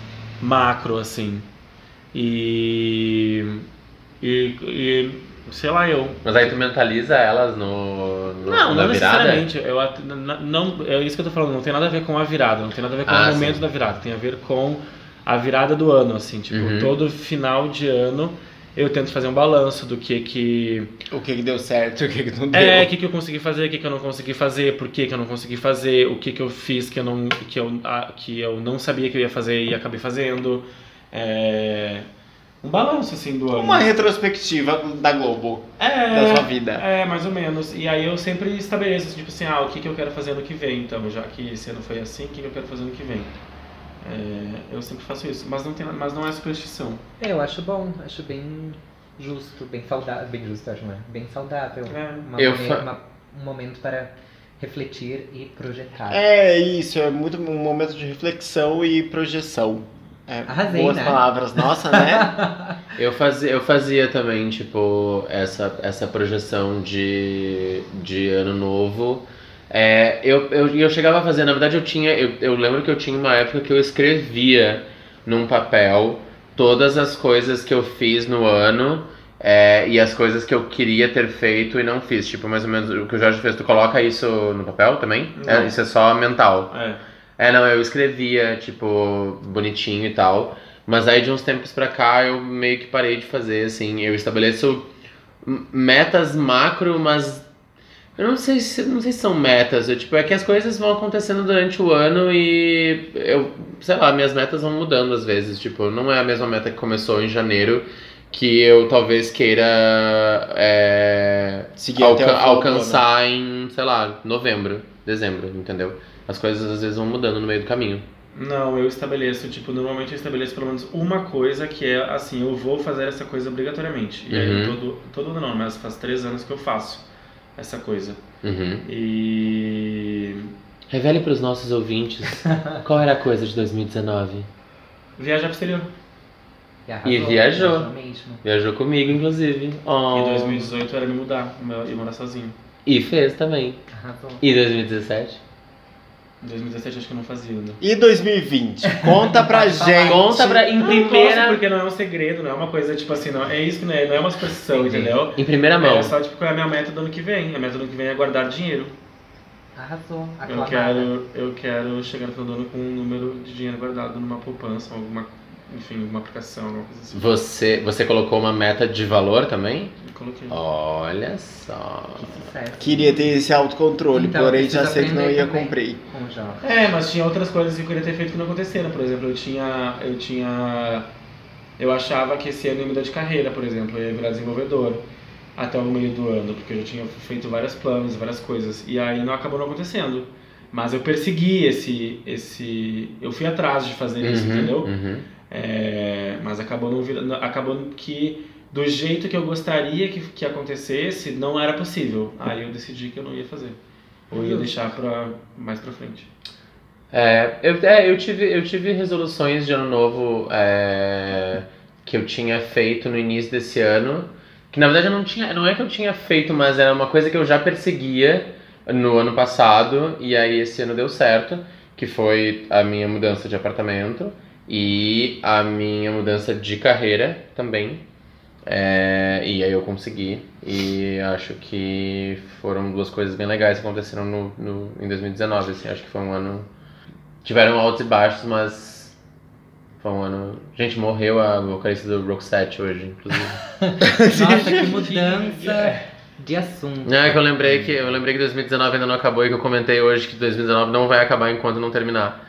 macro, assim. E. E. e sei lá, eu. Mas aí tu mentaliza elas no, no Não, na não virada? necessariamente. Eu, não, é isso que eu tô falando, não tem nada a ver com a virada, não tem nada a ver com Ah, o momento sim. da virada, tem a ver com a virada do ano, assim, tipo, Uhum. todo final de ano eu tento fazer um balanço do que que O que, que deu certo, o que, que não deu. é, o que, que eu consegui fazer, o que, que eu não consegui fazer, por que, que eu não consegui fazer, o que, que eu fiz que eu não que eu, ah, que eu não sabia que eu ia fazer e acabei fazendo. É, um balanço assim do ano. Uma retrospectiva da Globo, é, da sua vida. É, mais ou menos. E aí eu sempre estabeleço, assim, tipo assim, ah, o que, que eu quero fazer ano que vem, então, já que esse ano foi assim, o que, que eu quero fazer ano que vem? É, eu sempre faço isso, mas não, tem, mas não é superstição. É, eu acho bom, acho bem justo, bem saudável. Bem justo, acho, né? Bem saudável. É. Uma fa- uma- um momento para refletir e projetar. É isso, é muito um momento de reflexão e projeção. É, Arrasei, boas né? palavras, nossa, né? Eu fazia, eu fazia também, tipo, essa, essa projeção de, de ano novo. É, eu, eu, eu chegava a fazer, na verdade eu tinha, eu, eu lembro que eu tinha uma época que eu escrevia num papel todas as coisas que eu fiz no ano é, e as coisas que eu queria ter feito e não fiz. Tipo, mais ou menos o que o Jorge fez. Tu coloca isso no papel também? É, isso é só mental. É. É, não, eu escrevia, tipo, bonitinho e tal. Mas aí de uns tempos pra cá eu meio que parei de fazer, assim. Eu estabeleço metas macro, mas. Eu não sei se, não sei se são metas. Eu, tipo, é que as coisas vão acontecendo durante o ano e eu, sei lá, minhas metas vão mudando às vezes. Tipo, não é a mesma meta que começou em janeiro que eu talvez queira é, alca- alcançar em, sei lá, novembro, dezembro, entendeu? As coisas às vezes vão mudando no meio do caminho. Não, eu estabeleço, tipo, normalmente eu estabeleço pelo menos uma coisa que é assim, eu vou fazer essa coisa obrigatoriamente. E aí Uhum. todo, todo ano não, mas faz três anos que eu faço essa coisa. Uhum. E. Revele para os nossos ouvintes qual era a coisa de 2019. Viajar pro exterior. E viajou. mesmo. Viajou comigo, inclusive. Oh. E 2018 era me mudar e morar sozinho. E fez também. Arrasou. E 2017? Em 2017 acho que eu não fazia ainda. E 2020? Conta pra gente. Conta pra, em Não posso, primeira. porque não é um segredo, não é uma coisa tipo assim, não é isso que não é, não é uma superstição, Entendi. entendeu? Em primeira mão. É só tipo qual é a minha meta do ano que vem. A meta do ano que vem é guardar dinheiro. Arrasou. Eu Aclamada. quero, eu quero chegar no final do ano com um número de dinheiro guardado numa poupança, alguma, enfim, alguma aplicação, alguma coisa assim. Você, você colocou uma meta de valor também? Eu coloquei. Olha só. Que sucesso. Queria ter esse autocontrole, Então, porém já sei que não ia também. cumprir. Com o Jó. É, mas tinha outras coisas que eu queria ter feito que não aconteceram. Por exemplo, eu tinha. Eu tinha. Eu achava que esse ano ia mudar de carreira, por exemplo, eu ia virar desenvolvedor até o meio do ano, porque eu já tinha feito vários planos, várias coisas. E aí não acabou não acontecendo. Mas eu persegui esse. esse eu fui atrás de fazer isso, Uhum, entendeu? uhum. É, mas acabou não virando, acabou que do jeito que eu gostaria que, que acontecesse não era possível. Aí eu decidi que eu não ia fazer. Ou ia deixar pra, mais pra frente. É, eu, é, eu, tive, eu tive resoluções de ano novo é, que eu tinha feito no início desse ano. Que na verdade eu não tinha. Não é que eu tinha feito, mas era uma coisa que eu já perseguia no ano passado. E aí esse ano deu certo. Que foi a minha mudança de apartamento e a minha mudança de carreira também. É, e aí eu consegui. E acho que foram duas coisas bem legais que aconteceram no, no, em 2019. Assim, acho que foi um ano Tiveram altos e baixos, mas foi um ano. Gente, morreu a vocalista do Roxette hoje, inclusive. Nossa, que mudança de assunto. É que eu lembrei que eu lembrei que 2019 ainda não acabou e que eu comentei hoje que 2019 não vai acabar enquanto não terminar.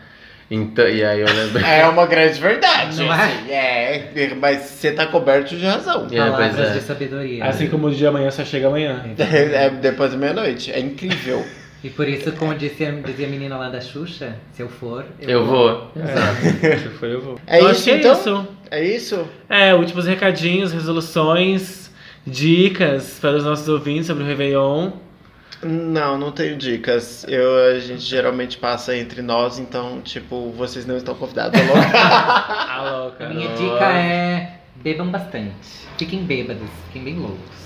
Então, e aí eu lembrei. É uma grande verdade. Não é? assim, é? mas você tá coberto de razão. É, Palavras é. de sabedoria. Assim como o dia amanhã só chega amanhã. É depois da meia-noite. É incrível. E por isso, como disse a, dizia a menina lá da Xuxa, se eu for, Eu vou. É, se for eu vou. É Eu isso, então? É isso. É isso? É, últimos recadinhos, resoluções, dicas para os nossos ouvintes sobre o Réveillon. Não, não tenho dicas. Eu, a gente geralmente passa entre nós, então, tipo, vocês não estão convidados a louca. A louca. a minha dica é bebam bastante. Fiquem bêbados, fiquem bem loucos.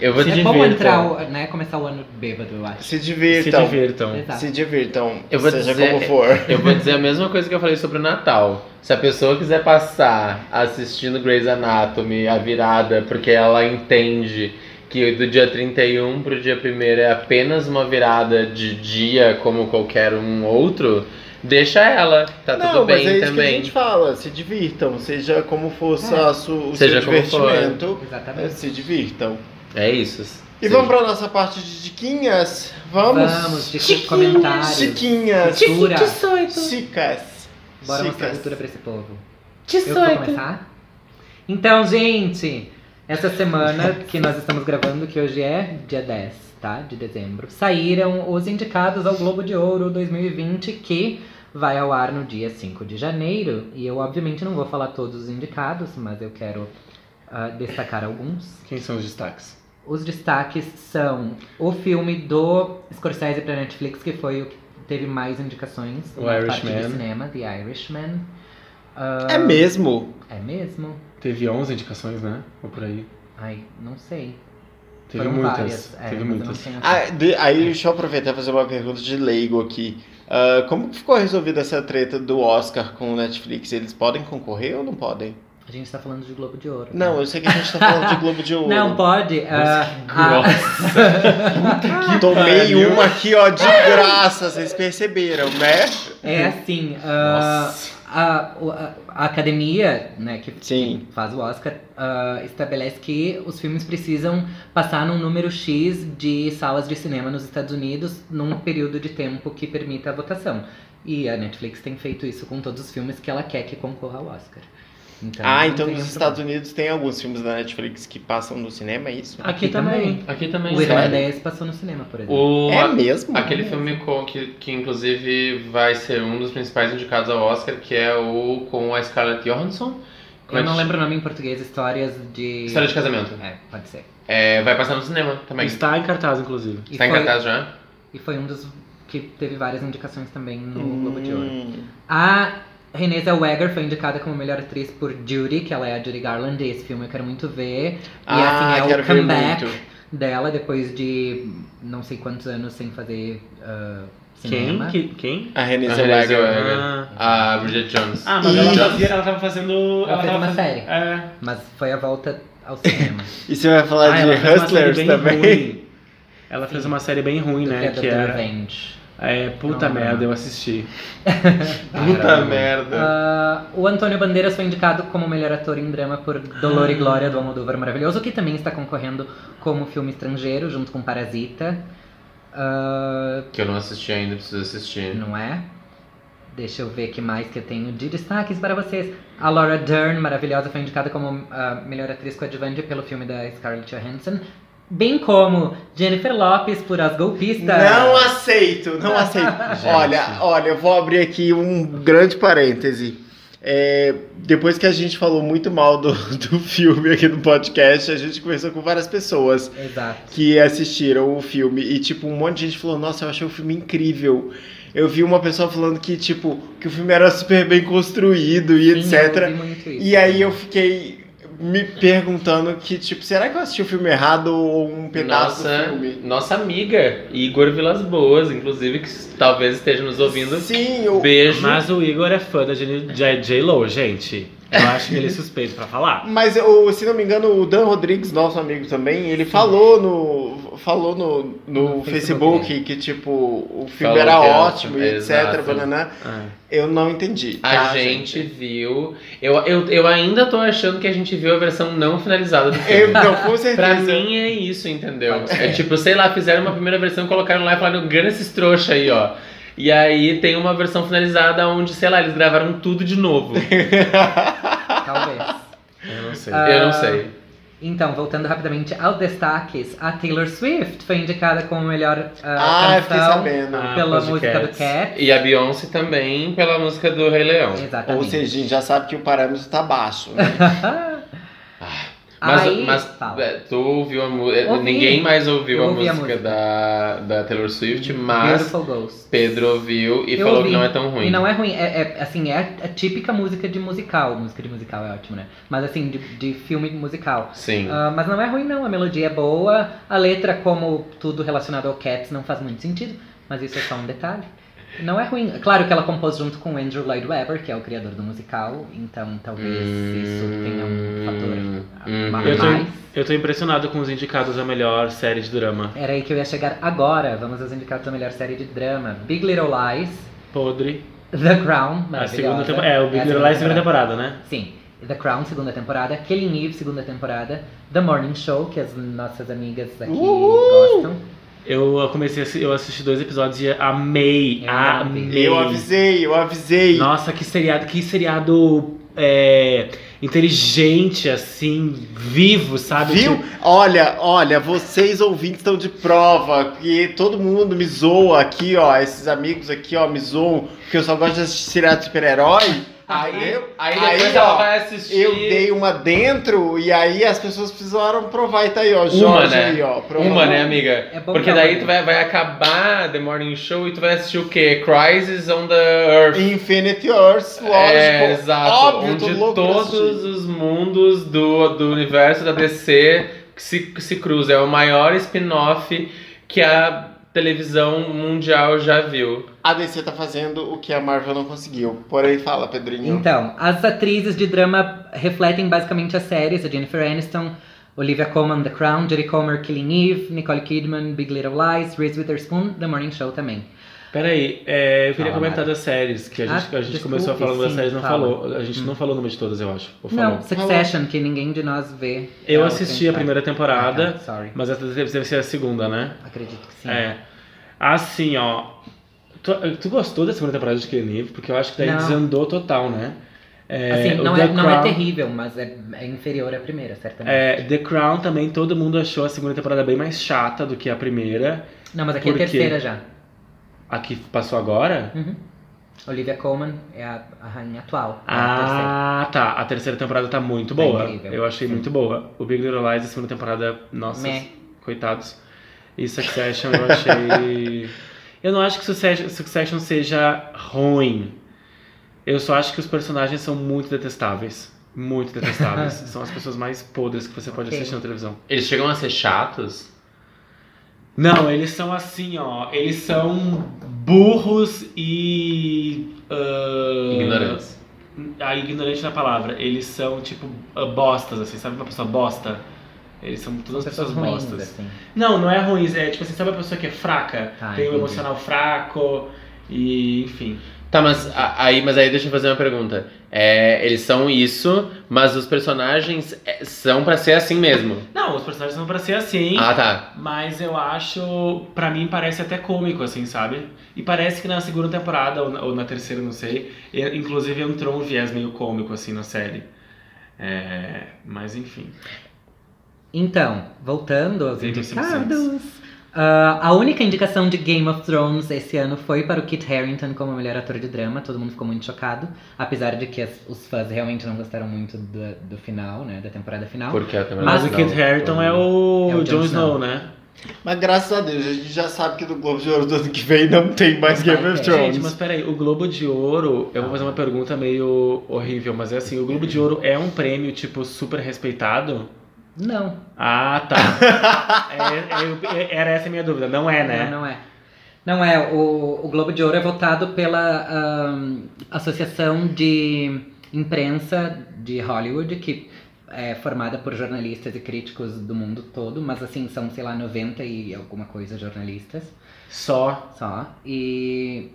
Eu vou é te bom divirtam. entrar, o- né, começar o ano bêbado, eu acho. Se Se divirtam. divirtam. Exato. Se divirtam. Eu vou seja dizer- como for. Eu vou dizer a mesma coisa que eu falei sobre o Natal. Se a pessoa quiser passar assistindo Grey's Anatomy, a virada, porque ela entende que do dia 31 pro dia 1 é apenas uma virada de dia como qualquer um outro, deixa ela. Tá não, tudo bem mas é isso que a também. gente fala. Se divirtam. Seja como for É. a su- o Seja seu divertimento. é, Exatamente. se divirtam. É isso. E vamos pra nossa parte de diquinhas? Vamos? Vamos, dicas de comentários. Chiquinhas. Cultura. Chicas. Bora mostrar Chicas. cultura pra esse povo. Eu que vou começar? Então, gente, essa semana que nós estamos gravando, que hoje é dia 10, tá? De dezembro, saíram os indicados ao Globo de Ouro 2020, que vai ao ar no dia 5 de janeiro. E eu, obviamente, não vou falar todos os indicados, mas eu quero ah, destacar alguns. Quem são os destaques? Os destaques são o filme do Scorsese pra Netflix, que foi o que teve mais indicações O na parte Irishman. de cinema, The Irishman. Ah, É mesmo? é mesmo? Teve 11 indicações, né? Ou por aí. Ai, não sei. Teve Foram muitas. várias. É, Teve muitas. Ah, de- aí deixa eu aproveitar e fazer uma pergunta de leigo aqui. Ah, como que ficou resolvida essa treta do Oscar com o Netflix? Eles podem concorrer ou não podem? A gente tá falando de Globo de Ouro. né? Não, eu sei que a gente tá falando de Globo de Ouro. Não, pode. ah, ah, Tomei pariu. uma aqui, ó, de graça, vocês perceberam, né? é assim, ah, Nossa. A, a- a academia, né, que Sim. faz o Oscar, ah, estabelece que os filmes precisam passar num número X de salas de cinema nos Estados Unidos num período de tempo que permita a votação. E a Netflix tem feito isso com todos os filmes que ela quer que concorra ao Oscar. Então, Ah, então nos Estados Unidos tem alguns filmes da Netflix que passam no cinema, é isso? Aqui, Aqui também. Aqui também. O irlandês passou no cinema, por exemplo. O, É mesmo? Aquele filme com, que, que inclusive vai ser um dos principais indicados ao Oscar, que é o com a Scarlett Johansson. Como é Eu não lembro o nome em português, histórias de. História de casamento. É, pode ser. É, vai passar no cinema também. Está em cartaz, inclusive. E Está em foi- cartaz já? E foi um dos que teve várias indicações também no Globo de Ouro. Hum. A Renée Zellweger foi indicada como melhor atriz por Judy, que ela é a Judy Garland, e esse filme eu quero muito ver. E Ah, assim, é quero o comeback dela depois de não sei quantos anos sem fazer Quem? cinema. Que- Quem? A Renée Zellweger. Ah, A Bridget Jones. Ah, mas E- ela, fazia, ela tava fazendo. Ela fez tava uma fazendo- série. É. Mas foi a volta ao cinema. E você vai falar Ah, de ela fez Hustlers também? ruim. Ela fez Sim. uma série bem ruim, do né? Que do era. Revenge. É, puta Não, merda, não. eu assisti. Puta merda. Ah, o Antônio Bandeiras foi indicado como melhor ator em drama por Dolor e Glória do Almodóvar Maravilhoso, que também está concorrendo como filme estrangeiro, junto com Parasita. Ah, Que eu não assisti ainda, preciso assistir. não é? Deixa eu ver que mais que eu tenho de destaques para vocês. A Laura Dern, maravilhosa, foi indicada como a melhor atriz coadjuvante pelo filme da Scarlett Johansson. Bem como Jennifer Lopes por As Golpistas. Não aceito, não aceito. olha, olha, eu vou abrir aqui um grande parêntese. É, depois que a gente falou muito mal do, do filme aqui no podcast, a gente conversou com várias pessoas Exato. que assistiram o filme e, tipo, um monte de gente falou: Nossa, eu achei o filme incrível. Eu vi uma pessoa falando que, tipo, que o filme era super bem construído e Sim, etc. ouvi muito isso. E aí eu fiquei me perguntando que, tipo, será que eu assisti o filme errado ou um pedaço do Nossa, filme? nossa amiga, Igor Vilas Boas, inclusive, que talvez esteja nos ouvindo. Sim, eu, Beijo. Mas o Igor é fã da J-Lo, gente. Eu acho que ele é suspeito pra falar. Mas eu, se não me engano, o Dan Rodrigues, nosso amigo também, ele falou no falou no, no, No Facebook, Facebook. que tipo o filme Falou era ótimo e etc. Banana. Ah. Eu não entendi. A tá, gente viu. Eu, eu, eu ainda tô achando que a gente viu a versão não finalizada do Eu, filme. não, com certeza. Pra mim é isso, entendeu? É tipo, sei lá, fizeram uma primeira versão, colocaram lá e falaram, ganha esses trouxa aí, ó. E aí tem uma versão finalizada onde, sei lá, eles gravaram tudo de novo. Talvez. Eu não sei. Ah, Eu não sei. Então, voltando rapidamente aos destaques, a Taylor Swift foi indicada como melhor Ah, ah, fiquei canção. Ah, pela Cats. música do Cat. E a Beyoncé também pela música do Rei Leão. Exatamente. Ou seja, a gente já sabe que o parâmetro tá baixo. Né? Mas, Aí, mas fala. é, tu ouviu a música. Ouvi. Ninguém mais ouviu a ouvi a música, música. Da, da Taylor Swift, mas. Pedro ouviu e Eu falou ouvi. que não é tão ruim. E não é ruim, é, é, assim, é a típica música de musical. Música de musical é ótimo, né? Mas assim, de, de filme musical. Sim. Ah, mas não é ruim não, a melodia é boa, a letra, como tudo relacionado ao Cats, não faz muito sentido, mas isso é só um detalhe. Não é ruim. Claro que ela compôs junto com Andrew Lloyd Webber, que é o criador do musical, então talvez isso tenha um fator Hum, a hum. Eu tô, mais. eu tô impressionado com os indicados a melhor série de drama. Era aí que eu ia chegar agora. Vamos aos indicados da melhor série de drama. Big Little Lies, Podre. The Crown, A segunda temporada. É, o Big a Little Lies segunda temporada, né? Sim. The Crown, segunda temporada. Killing Eve, segunda temporada. The Morning Show, que as nossas amigas aqui Uhul! gostam. Eu comecei eu assisti dois episódios e amei. Eu não amei. Eu avisei, eu avisei. Nossa, que seriado, que seriado é, inteligente, assim, vivo, sabe? Viu? Olha, olha, vocês ouvintes estão de prova que todo mundo me zoa aqui, ó. Esses amigos aqui, ó, me zoam porque eu só gosto de assistir seriado super-herói. Aí, eu, Aí depois aí, ela ó, vai assistir. eu dei uma dentro e aí as pessoas precisaram provar. E tá aí, ó, Jorge Uma, né? aí, ó. Uma, né, amiga? É bom Porque daí tu vai, vai acabar The Morning Show e tu vai assistir o quê? Crisis on the Earth. Infinity Earth, lógico. É, exato. Óbvio, onde todos os mundos do, do universo da DC que se, que se cruzam. É o maior spin-off que a televisão mundial já viu. A DC tá fazendo o que a Marvel não conseguiu. Porém, fala, Pedrinho. Então, as atrizes de drama refletem basicamente as séries: a Jennifer Aniston, Olivia Colman, The Crown, Jodie Comer, Killing Eve, Nicole Kidman, Big Little Lies, Reese Witherspoon, The Morning Show também. Peraí, é, eu queria Fala, comentar Mari. das séries, que a gente, Ah, a gente desculpe, começou falando das sim, séries não fala. falou. A gente Hum. não falou o nome de todas, eu acho. Ou falou? Não, Succession, que ninguém de nós vê. Eu assisti a primeira temporada, Ah, tá, sorry. mas essa deve deve ser a segunda, né? Acredito que sim. É. Assim, ó. Tu, tu gostou da segunda temporada de Killing Eve? Porque eu acho que daí Não. desandou total, né? É, assim, o não The é, não é Crown- terrível, mas é, é inferior à primeira, certamente. É, The Crown também, todo mundo achou a segunda temporada bem mais chata do que a primeira. Não, mas aqui é a por quê? terceira já. A que passou agora? Uhum. Olivia Colman é a, a rainha atual. é a terceira. Ah, tá. A terceira temporada tá muito Tá boa. incrível. Eu achei Sim. muito boa. O Big Little Lies, a segunda temporada, nossa, Meh. coitados. E Succession eu achei. eu não acho que Succession, Succession seja ruim. Eu só acho que os personagens são muito detestáveis. Muito detestáveis. são as pessoas mais podres que você pode Ok. assistir na televisão. Eles chegam a ser chatos? Não, eles são assim, ó. Eles são burros e. ah, Ignorantes. A ignorante na palavra. Eles são, tipo, ah, bostas, assim. Sabe uma pessoa bosta? Eles são todas pessoas pessoas ruins, bostas. assim. Não, não é ruim. É tipo assim, sabe a pessoa que é fraca? Ah, tem um emocional fraco e, enfim. Tá, mas a- aí, mas aí deixa eu fazer uma pergunta. É, eles são isso, mas os personagens é, são pra ser assim mesmo. Não, os personagens são pra ser assim. Ah, tá. Mas eu acho, pra mim parece até cômico, assim, sabe? E parece que na segunda temporada, ou na, ou na terceira, não sei, e- inclusive entrou um viés meio cômico, assim, na série. É, mas enfim. Então, voltando aos indicados. Ah, a única indicação de Game of Thrones esse ano foi para o Kit Harington como melhor ator de drama. Todo mundo ficou muito chocado. Apesar de que as- os fãs realmente não gostaram muito do, do final, né? Da temporada final. Porque a temporada Mas o Kit Harington foi- é o, É o Jon Snow, né? Mas graças a Deus, a gente já sabe que do Globo de Ouro do ano que vem não tem mais Game of ter. Thrones. Gente, mas peraí, o Globo de Ouro, eu vou fazer uma pergunta meio horrível, mas é assim, o Globo de Ouro é um prêmio, tipo, super respeitado? Não, Ah, tá. É, eu- é- era essa a minha dúvida, não é, né? não, não é. Não é. O, o Globo de Ouro é votado pela ahn, Associação de Imprensa de Hollywood, que é formada por jornalistas e críticos do mundo todo, mas assim, são, sei lá, 90 e alguma coisa jornalistas Só. só. E,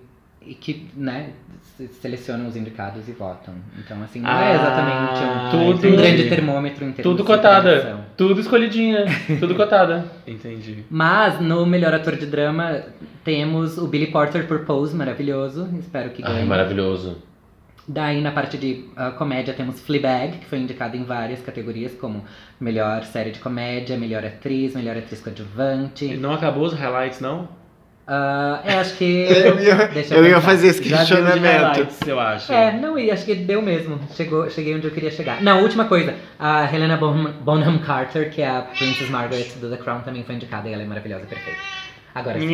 e que, né, se- selecionam os indicados e votam. Então, assim, não é Ah, exatamente um, tudo- um grande termômetro em termos Tudo cotada. Tudo escolhidinha. Tudo cotada. Entendi. Mas no melhor ator de drama temos o Billy Porter por Pose, maravilhoso. Espero que ganhe. Ai, maravilhoso. Daí na parte de ah, comédia temos Fleabag, que foi indicado em várias categorias, como melhor série de comédia, melhor atriz, melhor atriz E coadjuvante. não acabou os highlights, não? Ah, eu acho que. Eu ia, Deixa eu ia fazer esse questionamento. eu acho. É, não, e acho que deu mesmo. Chegou, cheguei onde eu queria chegar. Não, última coisa. A Helena Bonham, Bonham Carter, que é a Princess Margaret do The Crown, também foi indicada e ela é maravilhosa, perfeita. Agora sim.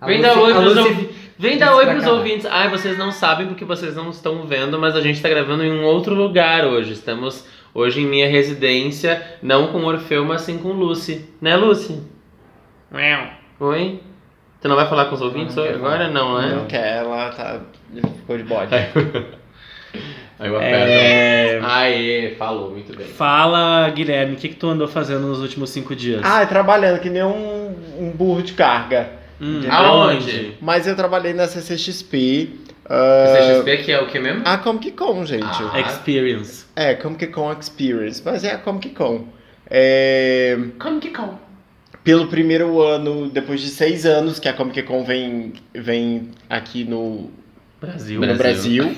A Vem dar oi pros, ouvi- Vem dar oi pros ouvintes. Ai, vocês não sabem porque vocês não estão vendo, mas a gente tá gravando em um outro lugar hoje. Estamos hoje em minha residência, não com Orfeu, mas sim com Lucy. Né, Lucy? Oi? Tu não vai falar com os ouvintes Não, não agora? Não, né? Não quer, ela tá. ficou de bode. Aí eu aperto. É... Aê, falou, muito bem. Fala, Guilherme, o que, que tu andou fazendo nos últimos cinco dias? Ah, trabalhando que nem um, um burro de carga. Hum, Aonde? Mas eu trabalhei na CCXP. ah, CXP que é o que mesmo? a Comic Con, gente. Ah. Experience. É, Comic Con Experience. Mas é a Comic Con. É, Como que com? Pelo primeiro ano, depois de seis anos que a Comic Con vem, vem aqui no, Brasil. no Brasil. Brasil.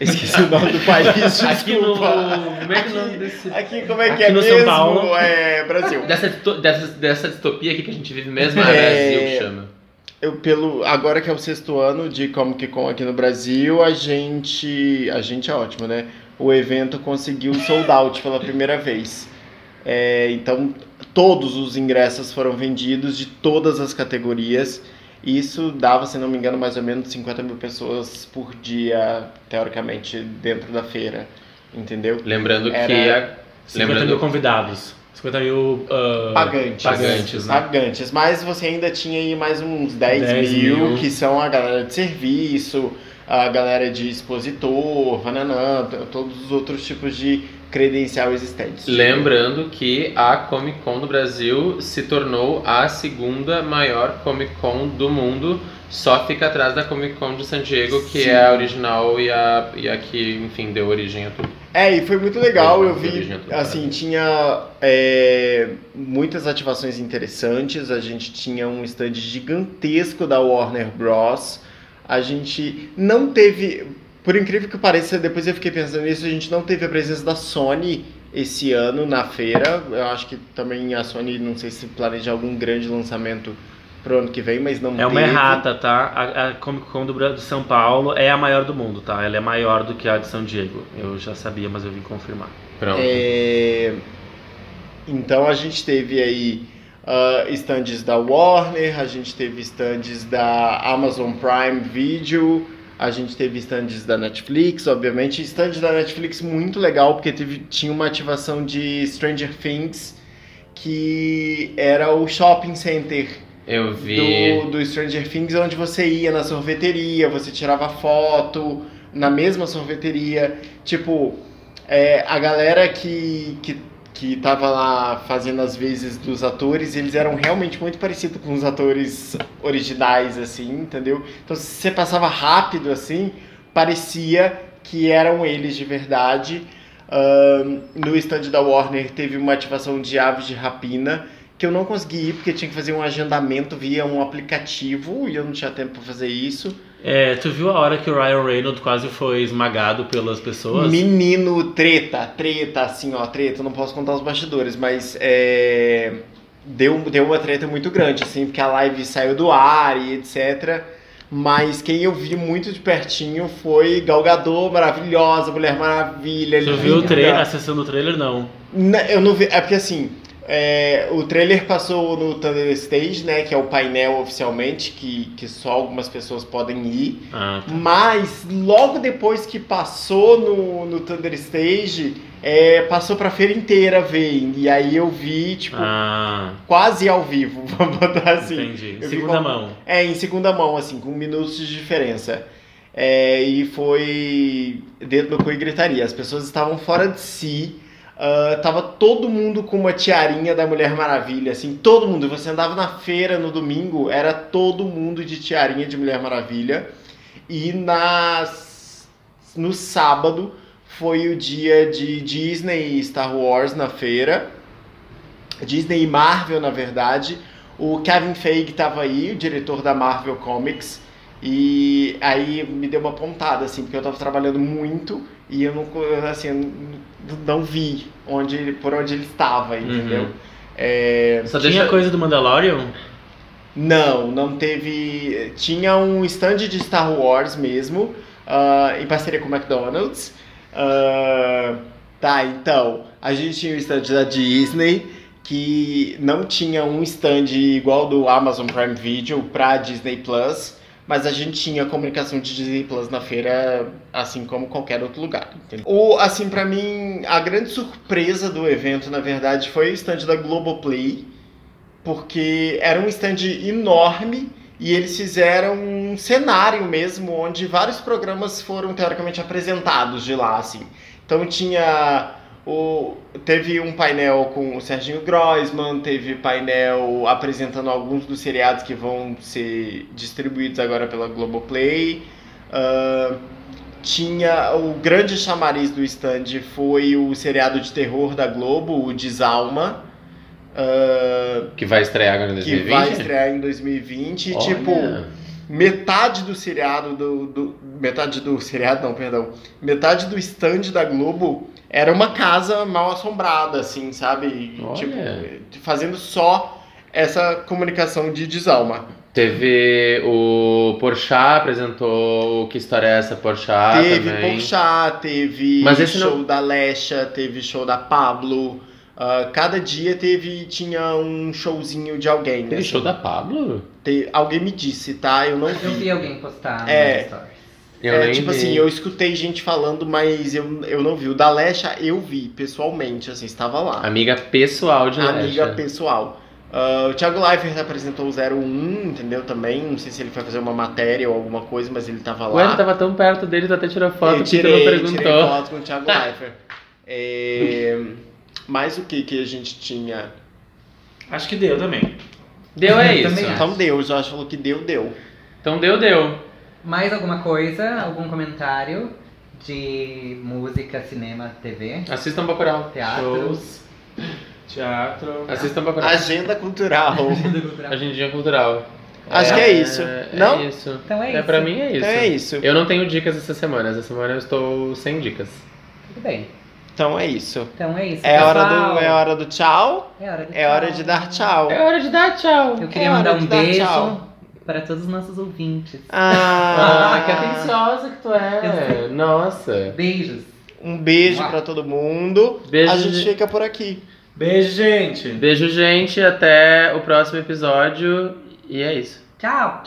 Esqueci o nome do país, desculpa. Aqui no. Como é que é o nome desse. Aqui, como é que Aqui é no São mesmo? Paulo. É, Brasil. Dessa, dessa, dessa distopia aqui que a gente vive mesmo, a É. Brasil chama. Eu, pelo, agora que é o sexto ano de Comic Con aqui no Brasil, a gente. A gente é ótimo, né? O evento conseguiu sold out pela primeira vez. É, então, todos os ingressos foram vendidos de todas as categorias. Isso dava, se não me engano, mais ou menos 50 mil pessoas por dia, teoricamente, dentro da feira. Entendeu? Lembrando que Era- a. 50 mil Lembrando, convidados. 50 mil uh, pagantes. pagantes, né? Pagantes. Mas você ainda tinha aí mais uns 10, 10 mil, mil. que são a galera de serviço, a galera de expositor, vananã, t- todos os outros tipos de credencial existentes. Lembrando que a Comic Con do Brasil se tornou a segunda maior Comic Con do mundo, só fica atrás da Comic Con de San Diego, que Sim. é a original e a, e a que, enfim, deu origem a tudo. É, e foi muito legal, eu vi, assim, tinha é, muitas ativações interessantes, a gente tinha um stand gigantesco da Warner Bros. A gente não teve, por incrível que pareça, depois eu fiquei pensando nisso, a gente não teve a presença da Sony esse ano na feira. Eu acho que também a Sony, não sei se planeja algum grande lançamento pro ano que vem, mas não É uma teve. errata, tá? A, a Comic Con do, de São Paulo é a maior do mundo, tá? Ela é maior do que a de São Diego. Eu já sabia, mas eu vim confirmar. Pronto. É, Então a gente teve aí ah, stands da Warner, a gente teve stands da Amazon Prime Video, a gente teve stands da Netflix, obviamente. Stand da Netflix muito legal, porque teve, tinha uma ativação de Stranger Things, que era o shopping center Eu vi. do, do Stranger Things, onde você ia na sorveteria, você tirava foto na mesma sorveteria. Tipo, é, a galera que, que, que tava lá fazendo as vezes dos atores, eles eram realmente muito parecidos com os atores originais, assim, entendeu? Então, se você passava rápido, assim, parecia que eram eles de verdade. Ahn, no stand da Warner teve uma ativação de aves de rapina que eu não consegui ir porque tinha que fazer um agendamento via um aplicativo e eu não tinha tempo para fazer isso. É, tu viu a hora que o Ryan Reynolds quase foi esmagado pelas pessoas? Menino, treta, treta, assim, ó, treta, não posso contar os bastidores, mas é, deu, deu uma treta muito grande, assim, porque a live saiu do ar e etc. Mas quem eu vi muito de pertinho foi Galgador, maravilhosa, Mulher Maravilha. Tu viu o linda. trailer, a sessão do trailer? Não. Na- Eu não vi, é porque assim, é, o trailer passou no Thunder Stage, né, que é o painel oficialmente, que, que só algumas pessoas podem ir. Ah, tá. Mas logo depois que passou no, no Thunder Stage, é, passou pra feira inteira ver. E aí eu vi, tipo, Ah, quase ao vivo, vamos botar assim. entendi. vi Segunda como- mão. É, em segunda mão, assim, com minutos de diferença. É, e foi dedo no cu e gritaria. As pessoas estavam fora de si. Ah, tava todo mundo com uma tiarinha da Mulher Maravilha, assim, todo mundo. Você andava na feira no domingo, era todo mundo de tiarinha de Mulher Maravilha. E nas, no sábado foi o dia de Disney e Star Wars na feira. Disney e Marvel, na verdade. O Kevin Feige estava aí, o diretor da Marvel Comics, e aí me deu uma pontada, assim, porque eu estava trabalhando muito e eu não, assim, eu não, vi onde, por onde ele estava, entendeu? Uhum. É, Só Tinha deixa... coisa do Mandalorian? não, não teve. Tinha um stand de Star Wars mesmo, ah, em parceria com o McDonald's. Ah, tá, então, a gente tinha o stand da Disney, que não tinha um stand igual do Amazon Prime Video pra Disney Plus, mas a gente tinha comunicação de Disney Plus na feira, assim como qualquer outro lugar. O, assim, pra mim, a grande surpresa do evento, na verdade, foi o stand da Globoplay porque era um stand enorme e eles fizeram um cenário mesmo onde vários programas foram teoricamente apresentados de lá assim. Então tinha o teve um painel com o Serginho Groisman, teve painel apresentando alguns dos seriados que vão ser distribuídos agora pela Globoplay. Ah, tinha o grande chamariz do stand foi o seriado de terror da Globo, o Desalma. Ah, Que vai estrear agora em que 2020? vai estrear em 2020. E, Olha. tipo, metade do seriado do, do- Metade do seriado, não, perdão. Metade do stand da Globo era uma casa mal assombrada, assim, sabe? E, Olha. Tipo, fazendo só essa comunicação de desalma. Teve o Porchat apresentou o Que História é Essa Porchat teve também. Porchat, teve Mas esse show não- da Lesha, teve show da Pablo. Ah, cada dia teve tinha um showzinho de alguém. Teve né? show da Pablo? Te- alguém me disse, tá? Eu não Eu vi vi. alguém postar É. Eu é, tipo vi. assim, eu escutei gente falando, mas eu, eu não vi. O da Lesha eu vi pessoalmente, assim, estava lá. Amiga pessoal de Amiga Lesha. pessoal. Ah, o Thiago Leifert apresentou o 01, entendeu? Também. Não sei se ele foi fazer uma matéria ou alguma coisa, mas ele tava lá. Ué, ele tava tão perto dele, tu até tirou foto eu que tirei, tu não tirei perguntou. foto com o Thiago Leifert. É, mais o que que a gente tinha? Acho que deu também. Deu, é isso. também. Então deu, o Jorge falou que deu, deu. Então deu, deu. Mais alguma coisa? Algum comentário de música, cinema, TV, Assistam Bacurau. teatro? Shows. Teatro. Assistam Bacurau. Agenda cultural. Agendinha cultural. Acho que é isso. Não? É isso. Então é É isso. pra mim é isso. Então é isso. Eu não tenho dicas essa semana. Essa semana eu estou sem dicas. Tudo bem. Então é isso. Então é isso. É hora do, é hora do tchau. É hora, do É hora de dar tchau. É hora de dar tchau. Eu queria É mandar um beijo tchau. Para todos os nossos ouvintes. Ah, Ah, que atenciosa que tu é. Nossa. Beijos. Um beijo Uau. pra todo mundo. Beijo a gente de- fica por aqui. Beijo, gente. Beijo, gente. Até o próximo episódio. E é isso. Tchau.